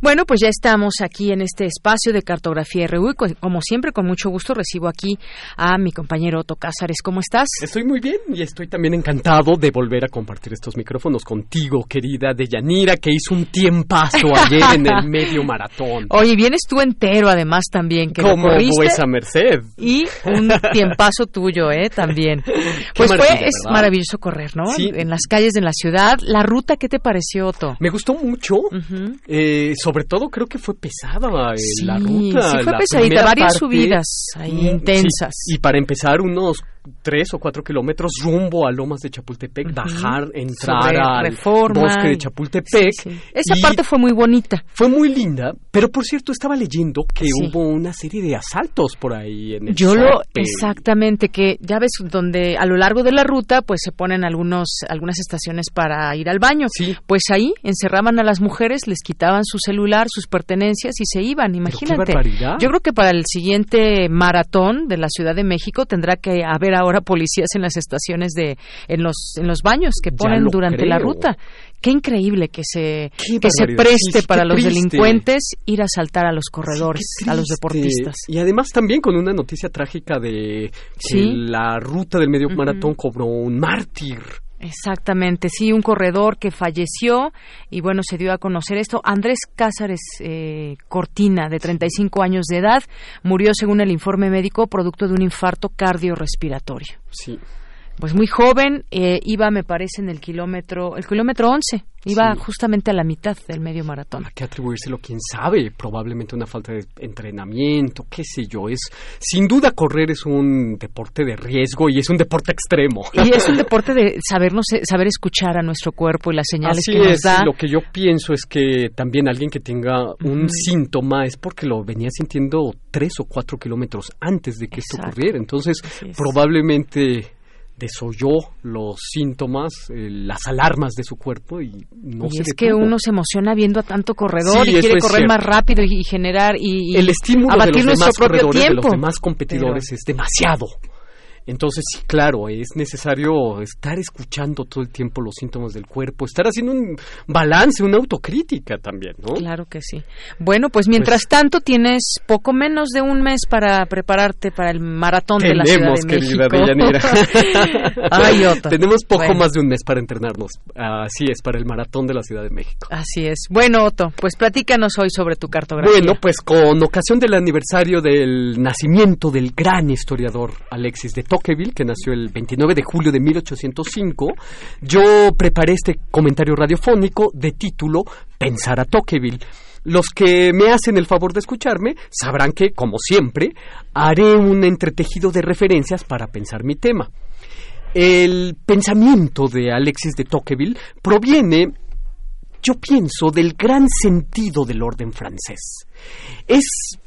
Bueno, pues ya estamos aquí en este espacio de cartografía RU y como siempre con mucho gusto recibo aquí a mi compañero Otto Cázares. ¿Cómo estás? Estoy muy bien y estoy también encantado de volver a compartir estos micrófonos contigo, querida Deyanira, que hizo un tiempazo ayer en el medio maratón. Oye, vienes tú entero además también, que Como vuesa merced. Y un tiempazo tuyo, ¿eh? También. Pues fue, es ¿verdad? maravilloso correr, ¿no? Sí. En las calles de la ciudad. La ruta, ¿qué te pareció, Otto? Me gustó mucho. eh, sobre todo creo que fue pesada eh, la ruta. sí fue la pesadita, varias parte, subidas ahí intensas. sí, y para empezar unos tres o cuatro kilómetros rumbo a Lomas de Chapultepec, bajar, entrar al bosque de Chapultepec. Sí, sí. Esa parte fue muy bonita. Fue muy linda, pero por cierto estaba leyendo que Sí. hubo una serie de asaltos por ahí en el Yo lo exactamente que ya ves donde a lo largo de la ruta pues se ponen algunos algunas estaciones para ir al baño. Pues ahí encerraban a las mujeres, les quitaban su celular, sus pertenencias y se iban, imagínate. Yo creo que para el siguiente maratón de la Ciudad de México tendrá que haber ahora policías en las estaciones de en los en los baños que ponen durante la ruta. Qué increíble que se Qué que se preste Sí, para los triste. delincuentes ir a asaltar a los corredores, a los deportistas. Y además también con una noticia trágica de Sí. la ruta del medio maratón cobró un mártir. Exactamente, sí, un corredor que falleció y bueno, se dio a conocer esto. Andrés Cázares eh, Cortina, de 35 años de edad, murió según el informe médico producto de un infarto cardiorrespiratorio. Sí. Pues muy joven, eh, iba, me parece, en el kilómetro, el kilómetro 11, iba Sí. justamente a la mitad del medio maratón. que atribuírselo, quién sabe, probablemente una falta de entrenamiento, qué sé yo. Es sin duda correr es un deporte de riesgo y es un deporte extremo. Y es un deporte de sabernos, saber escuchar a nuestro cuerpo y las señales Así que nos da. lo que yo pienso es que también alguien que tenga un síntoma es porque lo venía sintiendo tres o cuatro kilómetros antes de que esto ocurriera. Entonces, es. probablemente desoyó los síntomas, eh, las alarmas de su cuerpo y no y se es que uno se emociona viendo a tanto corredor Sí, y quiere correr más rápido y, y generar y, y el estímulo de los nuestro demás propio corredores, de los demás competidores es demasiado. Entonces, sí, claro, es necesario estar escuchando todo el tiempo los síntomas del cuerpo, estar haciendo un balance, una autocrítica también, ¿no? Claro que sí. Bueno, pues mientras tanto tienes poco menos de un mes para prepararte para el maratón de la Ciudad de México. Ay. Tenemos poco Bueno. más de un mes para entrenarnos. Así es, para el maratón de la Ciudad de México. Así es. Bueno, Otto, pues platícanos hoy sobre tu cartografía. Bueno, pues con ocasión del aniversario del nacimiento del gran historiador Alexis de Tocqueville, que nació el 29 de julio de 1805, yo preparé este comentario radiofónico de título Pensar a Tocqueville. Los que me hacen el favor de escucharme sabrán que, como siempre, haré un entretejido de referencias para pensar mi tema. El pensamiento de Alexis de Tocqueville proviene, yo pienso, del gran sentido del orden francés. Es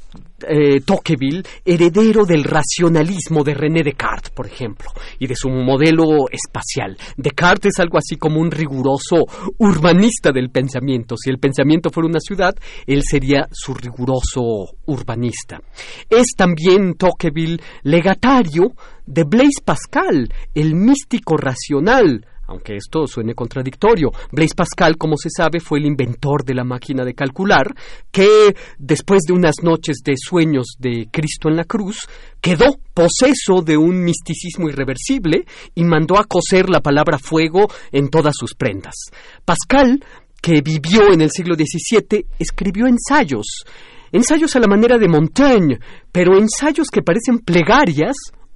eh, Tocqueville, heredero del racionalismo de René Descartes, por ejemplo, y de su modelo espacial. Descartes es algo así como un riguroso urbanista del pensamiento. Si el pensamiento fuera una ciudad, él sería su riguroso urbanista. Es también Tocqueville legatario de Blaise Pascal, el místico racional, aunque esto suene contradictorio. Blaise Pascal, como se sabe, fue el inventor de la máquina de calcular, que después de unas noches de sueños de Cristo en la cruz, quedó poseso de un misticismo irreversible y mandó a coser la palabra fuego en todas sus prendas. Pascal, que vivió en el siglo XVII, escribió ensayos, ensayos a la manera de Montaigne, pero ensayos que parecen plegarias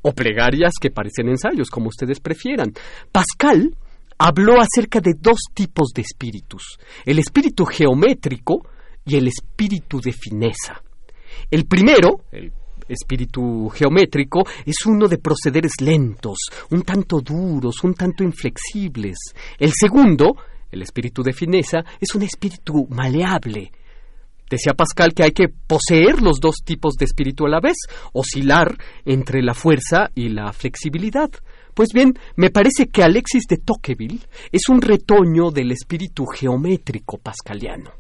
o plegarias que parecen ensayos, como ustedes prefieran. Pascal habló acerca de dos tipos de espíritus, el espíritu geométrico y el espíritu de fineza. El primero, el espíritu geométrico, es uno de procederes lentos, un tanto duros, un tanto inflexibles. El segundo, el espíritu de fineza, es un espíritu maleable, Decía Pascal que hay que poseer los dos tipos de espíritu a la vez, oscilar entre la fuerza y la flexibilidad. Pues bien, me parece que Alexis de Tocqueville es un retoño del espíritu geométrico pascaliano.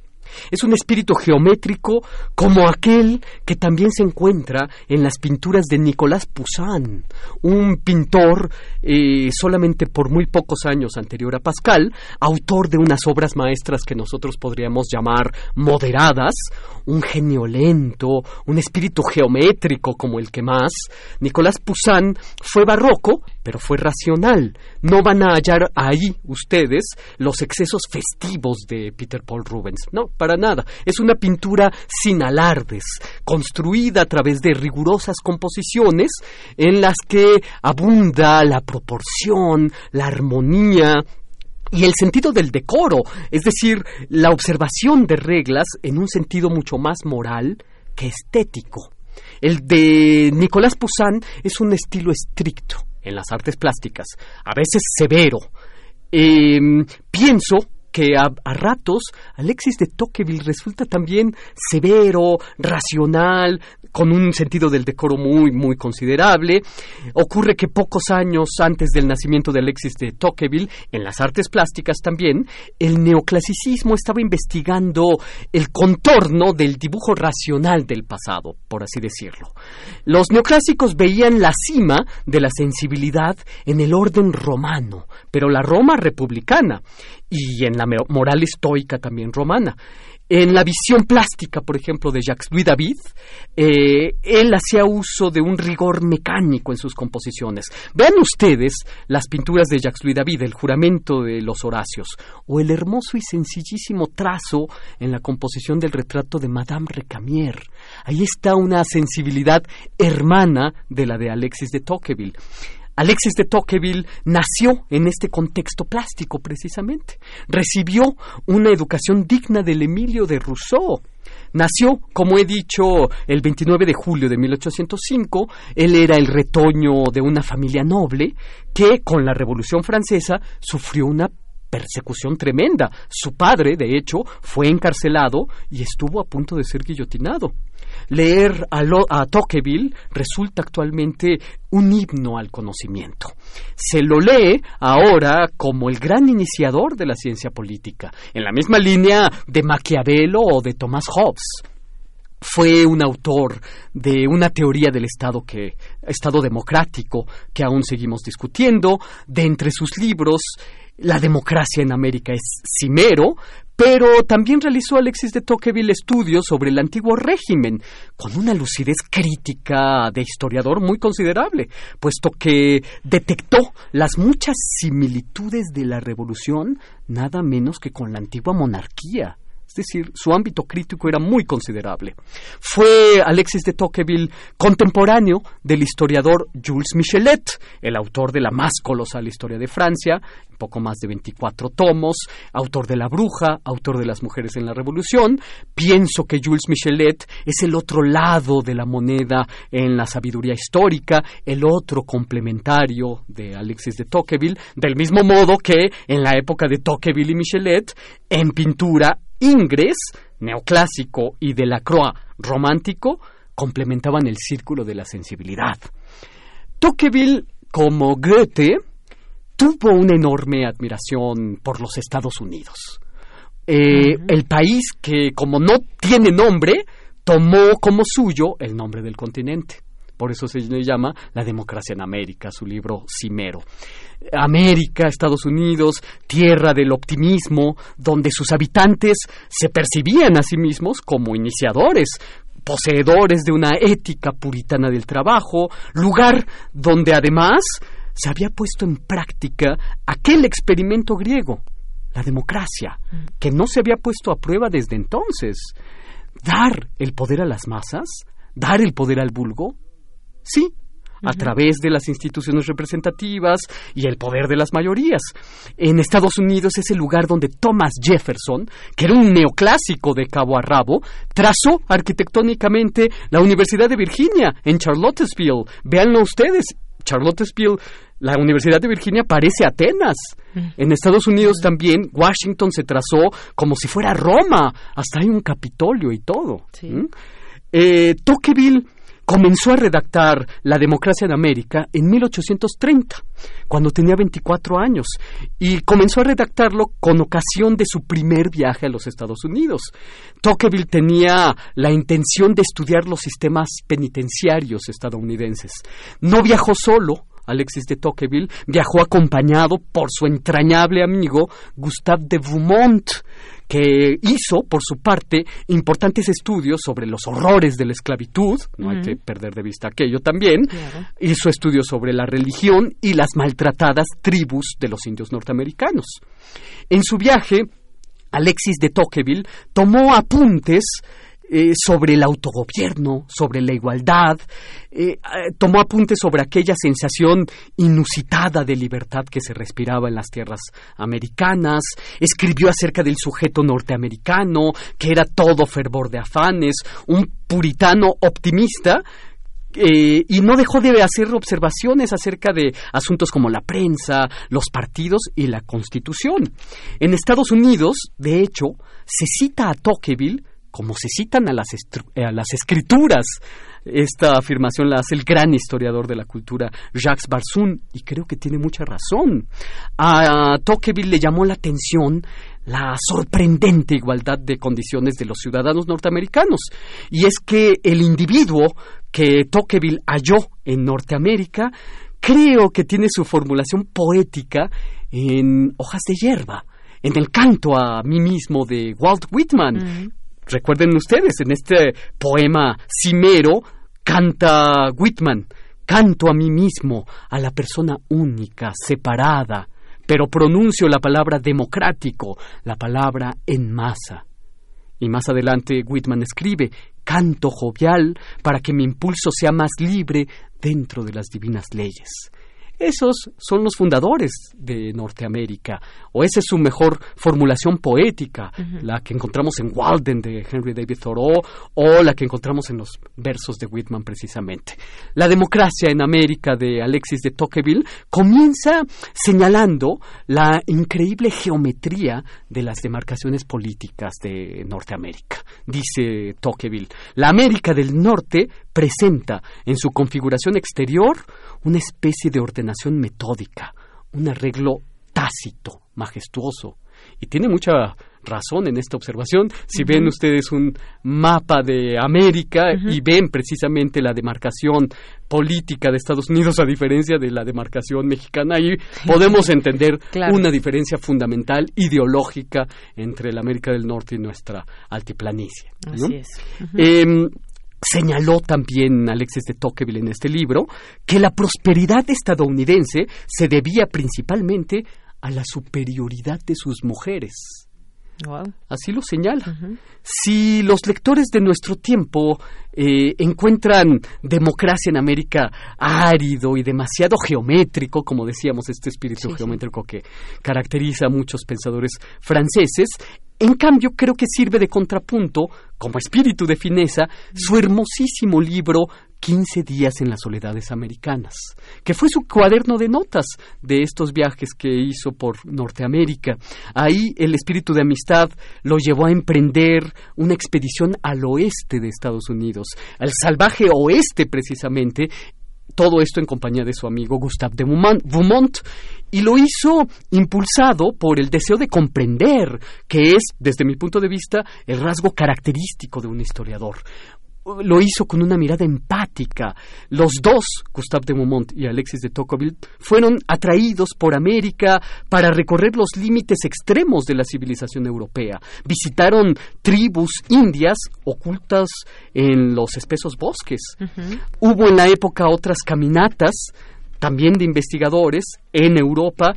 Es un espíritu geométrico como aquel que también se encuentra en las pinturas de Nicolas Poussin, un pintor eh, solamente por muy pocos años anterior a Pascal, autor de unas obras maestras que nosotros podríamos llamar moderadas, un genio lento, un espíritu geométrico como el que más. Nicolas Poussin fue barroco, pero fue racional. No van a hallar ahí ustedes los excesos festivos de Peter Paul Rubens. No, para nada. Es una pintura sin alardes, construida a través de rigurosas composiciones en las que abunda la proporción, la armonía, y el sentido del decoro, es decir, la observación de reglas en un sentido mucho más moral que estético. El de Nicolás Poussin es un estilo estricto en las artes plásticas, a veces severo. Em, pienso que a, ratos Alexis de Tocqueville resulta también severo, racional, con un sentido del decoro muy, muy considerable. Ocurre que pocos años antes del nacimiento de Alexis de Tocqueville, en las artes plásticas también, el neoclasicismo estaba investigando el contorno del dibujo racional del pasado, por así decirlo. Los neoclásicos veían la cima de la sensibilidad en el orden romano, pero la Roma republicana, y en la moral estoica también romana. En la visión plástica, por ejemplo, de Jacques-Louis David, eh, él hacía uso de un rigor mecánico en sus composiciones. Vean ustedes las pinturas de Jacques-Louis David, el juramento de los Horacios, o el hermoso y sencillísimo trazo en la composición del retrato de Madame Recamier. Ahí está una sensibilidad hermana de la de Alexis de Tocqueville. Alexis de Tocqueville nació en este contexto plástico precisamente. Recibió una educación digna del Emilio de Rousseau. Nació, como he dicho, el 29 de julio de 1805. Él era el retoño de una familia noble que, con la Revolución Francesa, sufrió una persecución tremenda. Su padre, de hecho, fue encarcelado y estuvo a punto de ser guillotinado. Leer a, Tocqueville resulta actualmente un himno al conocimiento. Se lo lee ahora como el gran iniciador de la ciencia política, en la misma línea de Maquiavelo o de Thomas Hobbes fue un autor de una teoría del Estado que Estado democrático que aún seguimos discutiendo. De entre sus libros, La democracia en América es cimero, pero también realizó Alexis de Tocqueville estudios sobre el antiguo régimen, con una lucidez crítica de historiador muy considerable, puesto que detectó las muchas similitudes de la revolución nada menos que con la antigua monarquía. Decir, su ámbito crítico era muy considerable. Fue Alexis de Tocqueville contemporáneo del historiador Jules Michelet, el autor de la más colosal historia de Francia, poco más de 24 tomos, autor de La Bruja, autor de Las Mujeres en la Revolución. Pienso que Jules Michelet es el otro lado de la moneda en la sabiduría histórica, el otro complementario de Alexis de Tocqueville, del mismo modo que en la época de Tocqueville y Michelet, en pintura, Ingres, neoclásico, y de la Croix, romántico, complementaban el círculo de la sensibilidad. Tocqueville, como Goethe, tuvo una enorme admiración por los Estados Unidos. Eh, el país que, como no tiene nombre, tomó como suyo el nombre del continente. Por eso se le llama La democracia en América, su libro Cimero. América, Estados Unidos, tierra del optimismo, donde sus habitantes se percibían a sí mismos como iniciadores, poseedores de una ética puritana del trabajo, lugar donde además se había puesto en práctica aquel experimento griego, la democracia, mm. que no se había puesto a prueba desde entonces. Dar el poder a las masas, dar el poder al vulgo, sí, a través de las instituciones representativas y el poder de las mayorías. En Estados Unidos es el lugar donde Thomas Jefferson, que era un neoclásico de cabo a rabo, trazó arquitectónicamente la Universidad de Virginia en Charlottesville. Véanlo ustedes, Charlottesville la Universidad de Virginia parece Atenas. Mm. En Estados Unidos también Washington se trazó como si fuera Roma. Hasta hay un Capitolio y todo. ¿Mm? Eh, Tocqueville comenzó a redactar La democracia en América en 1830, cuando tenía 24 años, y comenzó a redactarlo con ocasión de su primer viaje a los Estados Unidos. Tocqueville tenía la intención de estudiar los sistemas penitenciarios estadounidenses. No viajó solo, Alexis de Tocqueville, viajó acompañado por su entrañable amigo Gustave de Beaumont, que hizo, por su parte, importantes estudios sobre los horrores de la esclavitud, no hay que perder de vista aquello también, hizo estudios sobre la religión y las maltratadas tribus de los indios norteamericanos. En su viaje, Alexis de Tocqueville tomó apuntes eh, sobre el autogobierno, sobre la igualdad, eh, eh, tomó apuntes sobre aquella sensación inusitada de libertad que se respiraba en las tierras americanas, escribió acerca del sujeto norteamericano, que era todo fervor de afanes, un puritano optimista y no dejó de hacer observaciones acerca de asuntos como la prensa, los partidos y la constitución. En Estados Unidos, de hecho, se cita a Tocqueville como se citan a las, eh, a las escrituras. Esta afirmación la hace el gran historiador de la cultura Jacques Barsoun y creo que tiene mucha razón. A Tocqueville le llamó la atención la sorprendente igualdad de condiciones de los ciudadanos norteamericanos. Y es que el individuo que Tocqueville halló en Norteamérica creo que tiene su formulación poética en hojas de hierba, en el canto a mí mismo de Walt Whitman, mm. Recuerden ustedes, en este poema cimero canta Whitman, canto a mí mismo, a la persona única, separada, pero pronuncio la palabra democrático, la palabra en masa. Y más adelante Whitman escribe, canto jovial para que mi impulso sea más libre dentro de las divinas leyes. Esos son los fundadores de Norteamérica, o esa es su mejor formulación poética, la que encontramos en Walden de Henry David Thoreau o la que encontramos en los versos de Whitman precisamente. La democracia en América de Alexis de Tocqueville comienza señalando la increíble geometría de las demarcaciones políticas de Norteamérica. Dice Tocqueville, la América del Norte presenta en su configuración exterior una especie de ordenación metódica, un arreglo tácito, majestuoso. Y tiene mucha razón en esta observación. Si ven ustedes un mapa de América y ven precisamente la demarcación política de Estados Unidos a diferencia de la demarcación mexicana, ahí podemos entender una diferencia fundamental ideológica entre la América del Norte y nuestra altiplanicie. Así es. Señaló también Alexis de Tocqueville en este libro que la prosperidad estadounidense se debía principalmente a la superioridad de sus mujeres. Así lo señala. Si los lectores de nuestro tiempo eh, encuentran democracia en América árido y demasiado geométrico, como decíamos, este espíritu geométrico que caracteriza a muchos pensadores franceses, en cambio, creo que sirve de contrapunto, como espíritu de fineza, su hermosísimo libro 15 días en las soledades americanas, que fue su cuaderno de notas de estos viajes que hizo por Norteamérica. Ahí el espíritu de amistad lo llevó a emprender una expedición al oeste de Estados Unidos, al salvaje oeste precisamente, todo esto en compañía de su amigo Gustave de Beaumont, y lo hizo impulsado por el deseo de comprender, que es, desde mi punto de vista, el rasgo característico de un historiador lo hizo con una mirada empática. Los dos, Gustave de Beaumont y Alexis de Tocqueville, fueron atraídos por América para recorrer los límites extremos de la civilización europea. Visitaron tribus indias ocultas en los espesos bosques. Hubo en la época otras caminatas también de investigadores en Europa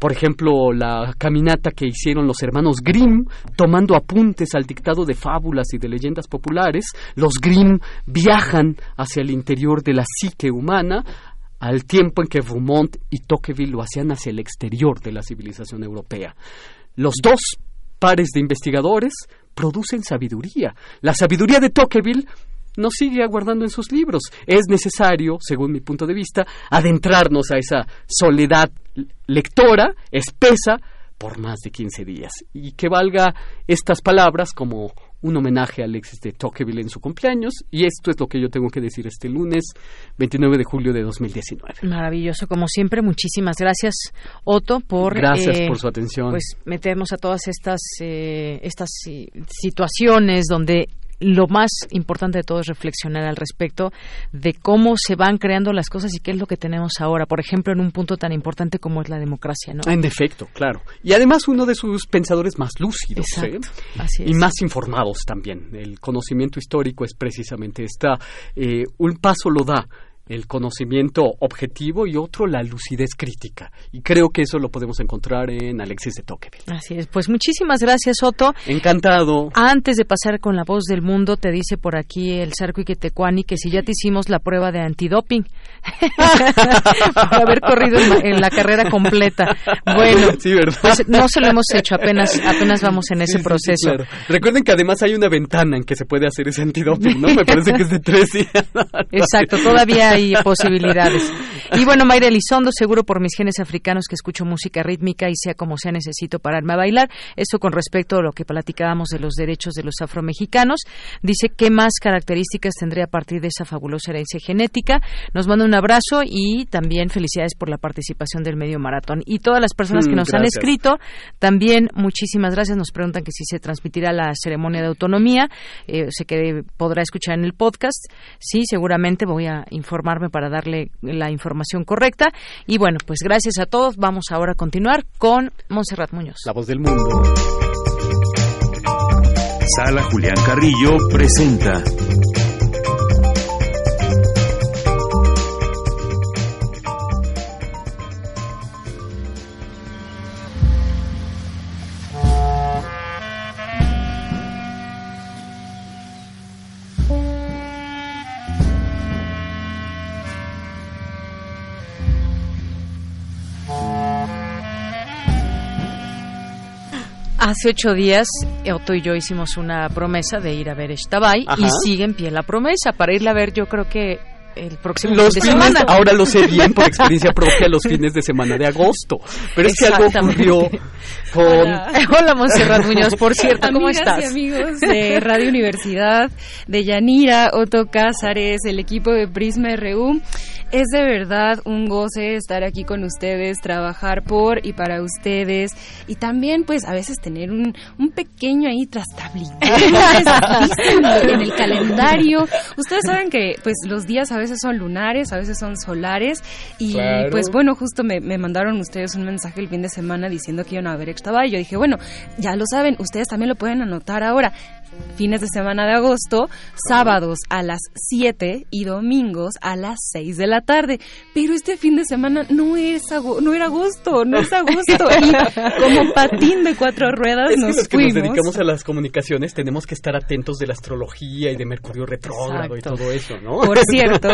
por ejemplo, la caminata que hicieron los hermanos Grimm, tomando apuntes al dictado de fábulas y de leyendas populares, los Grimm viajan hacia el interior de la psique humana, al tiempo en que Beaumont y Tocqueville lo hacían hacia el exterior de la civilización europea. Los dos pares de investigadores producen sabiduría. La sabiduría de Tocqueville nos sigue aguardando en sus libros. Es necesario, según mi punto de vista, adentrarnos a esa soledad lectora, espesa, por más de 15 días. Y que valga estas palabras como un homenaje a Alexis de Tocqueville en su cumpleaños. Y esto es lo que yo tengo que decir este lunes 29 de julio de 2019. Maravilloso, como siempre. Muchísimas gracias, Otto, por... Gracias eh, por su atención. Pues meternos a todas estas, eh, estas situaciones donde lo más importante de todo es reflexionar al respecto de cómo se van creando las cosas y qué es lo que tenemos ahora, por ejemplo, en un punto tan importante como es la democracia, ¿no? En efecto, claro. Y además uno de sus pensadores más lúcidos ¿eh? y más informados también. El conocimiento histórico es precisamente esta, eh, un paso lo da el conocimiento objetivo y otro la lucidez crítica. Y creo que eso lo podemos encontrar en Alexis de Tocqueville. Así es. Pues muchísimas gracias, Otto. Encantado. Antes de pasar con la voz del mundo, te dice por aquí el Sarco Iquetecuani que si ya te hicimos la prueba de antidoping por haber corrido en, la carrera completa. Bueno, pues no se lo hemos hecho, apenas apenas vamos en ese proceso. Recuerden que además hay una ventana en que se puede hacer ese antidoping, ¿no? Me parece que es de tres días. Exacto, todavía hay posibilidades. Y bueno, Mayra Elizondo, seguro por mis genes africanos que escucho música rítmica y sea como sea necesito pararme a bailar. Esto con respecto a lo que platicábamos de los derechos de los afromexicanos. Dice qué más características tendría a partir de esa fabulosa herencia genética. Nos manda un abrazo y también felicidades por la participación del medio maratón. Y todas las personas que mm, nos han escrito, también muchísimas gracias. Nos preguntan que si se transmitirá la ceremonia de autonomía. Eh, sé que podrá escuchar en el podcast. Sí, seguramente voy a informar para darle la información correcta. Y bueno, pues gracias a todos. Vamos ahora a continuar con Montserrat Muñoz. La voz del mundo. Sala Julián Carrillo presenta Hace ocho días, Otto y yo hicimos una promesa de ir a ver Eshtabay y sigue en pie la promesa. Para irla a ver, yo creo que el próximo fin de semana. Ahora lo sé bien por experiencia propia los fines de semana de agosto. Pero es que algo ocurrió con... Hola, Monserrat Muñoz, por cierto, ¿cómo estás? y amigos de Radio Universidad, de Yanira, Otto Cázares, el equipo de Prisma RU. Es de verdad un goce estar aquí con ustedes, trabajar por y para ustedes y también pues a veces tener un, un pequeño ahí trastablito en el calendario. Ustedes saben que pues los días a veces son lunares, a veces son solares y pues bueno, justo me, me, mandaron ustedes un mensaje el fin de semana diciendo que iban a ver Ixtabay. Yo dije, bueno, ya lo saben, ustedes también lo pueden anotar ahora fines de semana de agosto, sábados a las 7 y domingos a las 6 de la tarde. Pero este fin de semana no es no era agosto, no es agosto. Y como patín de cuatro ruedas es nos que los fuimos. que nos dedicamos a las comunicaciones tenemos que estar atentos de la astrología y de Mercurio retrógrado y todo eso, ¿no? Por cierto,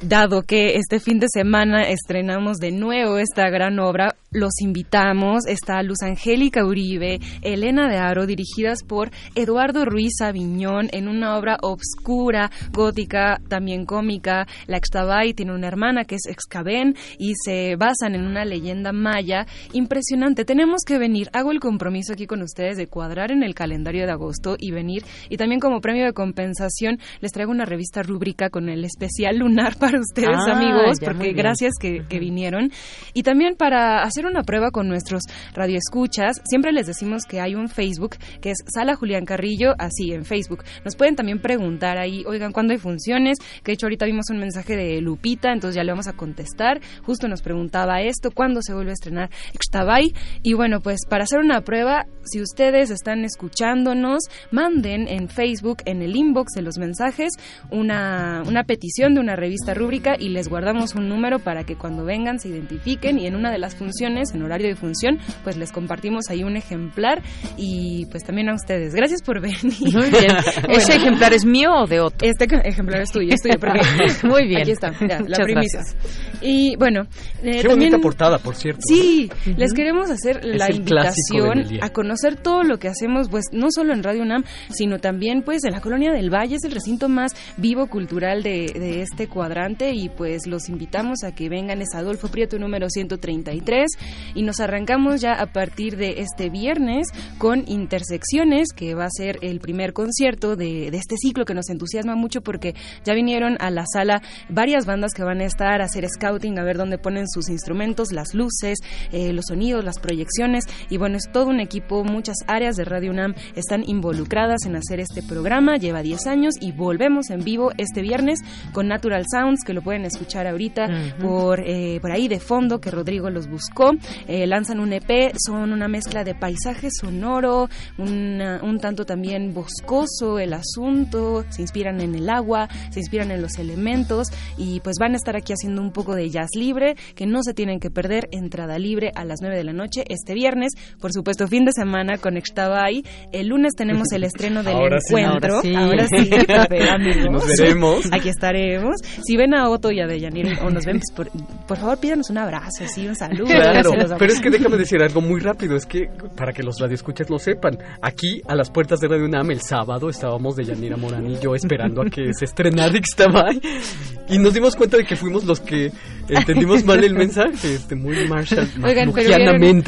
dado que este fin de semana estrenamos de nuevo esta gran obra, los invitamos. Está Luz Angélica Uribe, Elena de Aro, dirigidas por Eduardo Ruiz Aviñón, en una obra obscura, gótica, también cómica. La Extabay tiene una hermana que es Excaben y se basan en una leyenda maya impresionante. Tenemos que venir. Hago el compromiso aquí con ustedes de cuadrar en el calendario de agosto y venir. Y también como premio de compensación les traigo una revista rúbrica con el especial lunar para ustedes, Ah, amigos, porque gracias que, que vinieron. Y también para hacer una prueba con nuestros radioescuchas, siempre les decimos que hay un Facebook que es Sala Julián Carrillo, así en Facebook. Nos pueden también preguntar ahí, oigan, ¿cuándo hay funciones? Que de hecho ahorita vimos un mensaje de Lupita, entonces ya le vamos a contestar. Justo nos preguntaba esto, ¿cuándo se vuelve a estrenar Xtabay? Y bueno, pues para hacer una prueba, si ustedes están escuchándonos, manden en Facebook, en el inbox de los mensajes, una, una petición de una revista rúbrica y les guardamos un número para que cuando vengan se identifiquen y en una de las funciones, en horario de función, pues les compartimos ahí un ejemplar y pues también a ustedes. Gracias por venir. Muy bien. ¿Ese ejemplar es mío o de otro? Este ejemplar es tuyo, es tuyo. Muy bien. Aquí está, ya, la primicia. Y bueno, eh, Qué también... bonita portada, por cierto. Sí, les queremos hacer la invitación a conocer todo lo que hacemos, pues no solo en Radio UNAM, sino también pues en la Colonia del Valle, es el recinto más vivo cultural de, de este cuadrante y pues los invitamos a que vengan, es Adolfo Prieto número 133 y nos arrancamos ya a partir de este viernes con Intersecciones, que va a ser el primer concierto de, de este ciclo que nos entusiasma mucho porque ya vinieron a la sala varias bandas que van a estar a hacer scouting, a ver dónde ponen sus instrumentos, las luces, eh, los sonidos, las proyecciones. Y bueno, es todo un equipo, muchas áreas de Radio UNAM están involucradas en hacer este programa, lleva 10 años y volvemos en vivo este viernes con Natural Sounds, que lo pueden escuchar ahorita por, eh, por ahí de fondo, que Rodrigo los buscó, Eh, lanzan un EP, son una mezcla de paisaje sonoro, una- un tanto también boscoso el asunto, se inspiran en el agua, se inspiran en los elementos y pues van a estar aquí haciendo un poco de jazz libre, que no se tienen que perder, entrada libre a las 9 de la noche este viernes, por supuesto fin de semana con Extabay, el lunes tenemos el estreno del Ahora sí, encuentro, ahora sí. Pepe, amigos. Nos veremos. Aquí estaremos. Si ven a Otto y a Deyanir o nos ven, pues, por, por favor pídanos un abrazo, sí, un saludo. Claro, pero es que déjame decir algo muy rápido, es que para que los radioescuchas lo sepan, aquí a las puertas de Radio UNAM el sábado estábamos de Yanira Morán y yo esperando a que se estrenara Ixtabay y nos dimos cuenta de que fuimos los que entendimos mal el mensaje, este, muy Marshall, Oigan, pero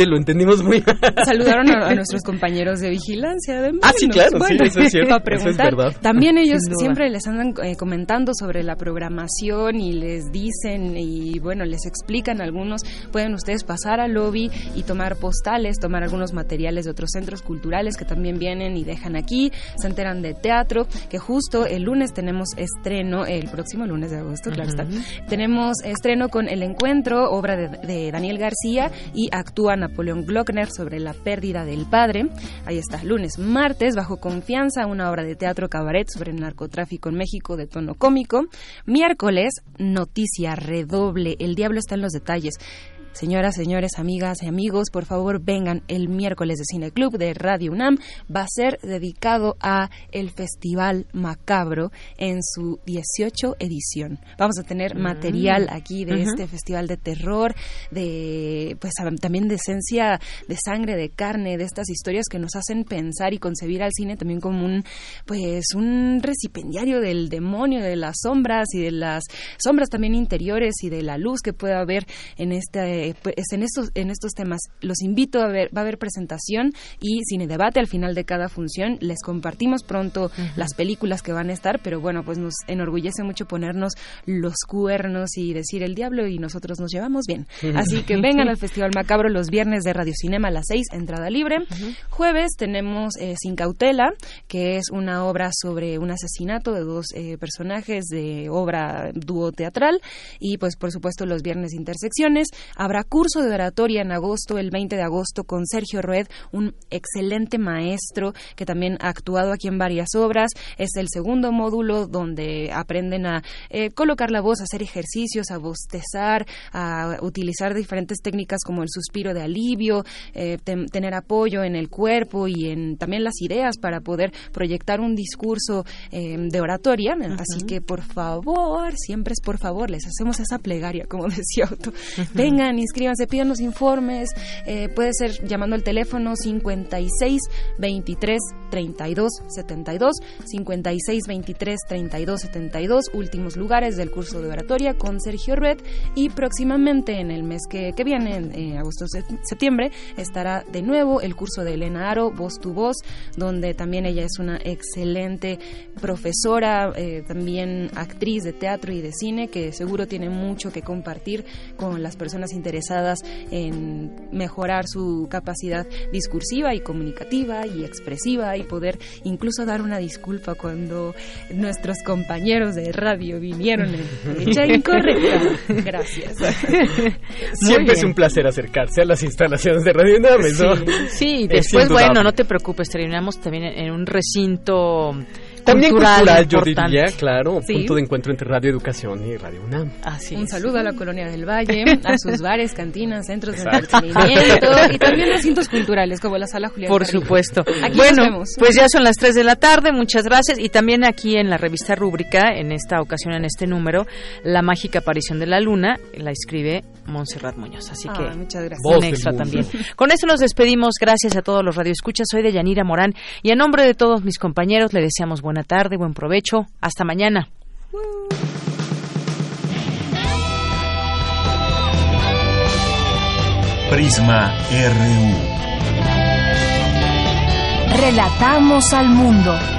lo entendimos muy mal. Saludaron a, a nuestros compañeros de vigilancia. De Ah, sí, claro, sí, Bueno, eso es cierto, para eso es preguntar. verdad. También ellos siempre les andan eh, comentando sobre la programación y les dicen y bueno, les explican algunos. Pueden ustedes pasar al lobby y tomar postales, tomar algunos materiales de otros centros culturales que también vienen y dejan aquí. Se enteran de teatro, que justo el lunes tenemos estreno, el próximo lunes de agosto, claro está. Tenemos estreno con El Encuentro, obra de, de Daniel García, y actúa Napoleón Glockner sobre la pérdida del padre. Ahí está, lunes, martes, bajo confianza, una obra de teatro cabaret sobre el narcotráfico en México de tono cómico. Miércoles, noticia redoble, el diablo está en los detalles. Señoras, señores, amigas y amigos, por favor vengan el miércoles de Cine Club de Radio UNAM. Va a ser dedicado a el Festival Macabro en su 18 edición. Vamos a tener Mm. material aquí de este festival de terror, de pues también de esencia de sangre, de carne, de estas historias que nos hacen pensar y concebir al cine también como un pues un recipendiario del demonio, de las sombras y de las sombras también interiores y de la luz que puede haber en este pues, en estos en estos temas. Los invito a ver, va a haber presentación y cine debate al final de cada función. Les compartimos pronto las películas que van a estar, pero bueno, pues nos enorgullece mucho ponernos los cuernos y decir el diablo y nosotros nos llevamos bien. Así que vengan al Festival Macabro los viernes de Radio Cinema a las 6, entrada libre. Jueves tenemos eh, Sin Cautela, que es una obra sobre un asesinato de dos eh, personajes de obra dúo teatral. Y pues por supuesto los viernes Intersecciones. Habrá curso de oratoria en agosto, el 20 de agosto, con Sergio Rued, un excelente maestro que también ha actuado aquí en varias obras. Es el segundo módulo donde aprenden a eh, colocar la voz, a hacer ejercicios, a bostezar, a utilizar diferentes técnicas como el suspiro de alivio, eh, tener apoyo en el cuerpo y en también las ideas para poder proyectar un discurso eh, de oratoria. Así que por favor, siempre es por favor, les hacemos esa plegaria, como decía Otto. Vengan, inscríbanse, pidan los informes. Eh, puede ser llamando al teléfono 56 23 32 72, 56 23 32 72, últimos lugares del curso de oratoria con Sergio Red y próximamente en el mes que, que viene, en eh, agosto septiembre, estará de nuevo el curso de Elena Aro, Voz tu Voz, donde también ella es una excelente profesora, eh, también actriz de teatro y de cine, que seguro tiene mucho que compartir con las personas interesadas en mejorar su capacidad discursiva y comunicativa y expresiva y poder incluso dar una disculpa cuando nuestros compañeros de radio vinieron en fecha incorrecta. Gracias. Siempre es un placer acercarse a las instalaciones de Radio UNAM, ¿no? Sí, después, bueno, no te preocupes, terminamos también en un recinto también cultural, yo diría, claro, punto de encuentro entre Radio Educación y Radio UNAM. Así Un saludo a la Colonia del Valle, a sus bares, cantinas, centros de entretenimiento y también recintos culturales como la Sala Julián. Por supuesto. bueno, pues ya son las 3 de la tarde, muchas gracias. Y también aquí en la revista Rúbrica, en esta ocasión, en este número, La mágica aparición de la luna, la escribe Montserrat Muñoz. Así que muchas gracias. un extra también. Con eso nos despedimos. Gracias a todos los radioescuchas. Soy de Yanira Morán y a nombre de todos mis compañeros le deseamos buena tarde, buen provecho. Hasta mañana. Prisma RU. Relatamos al mundo.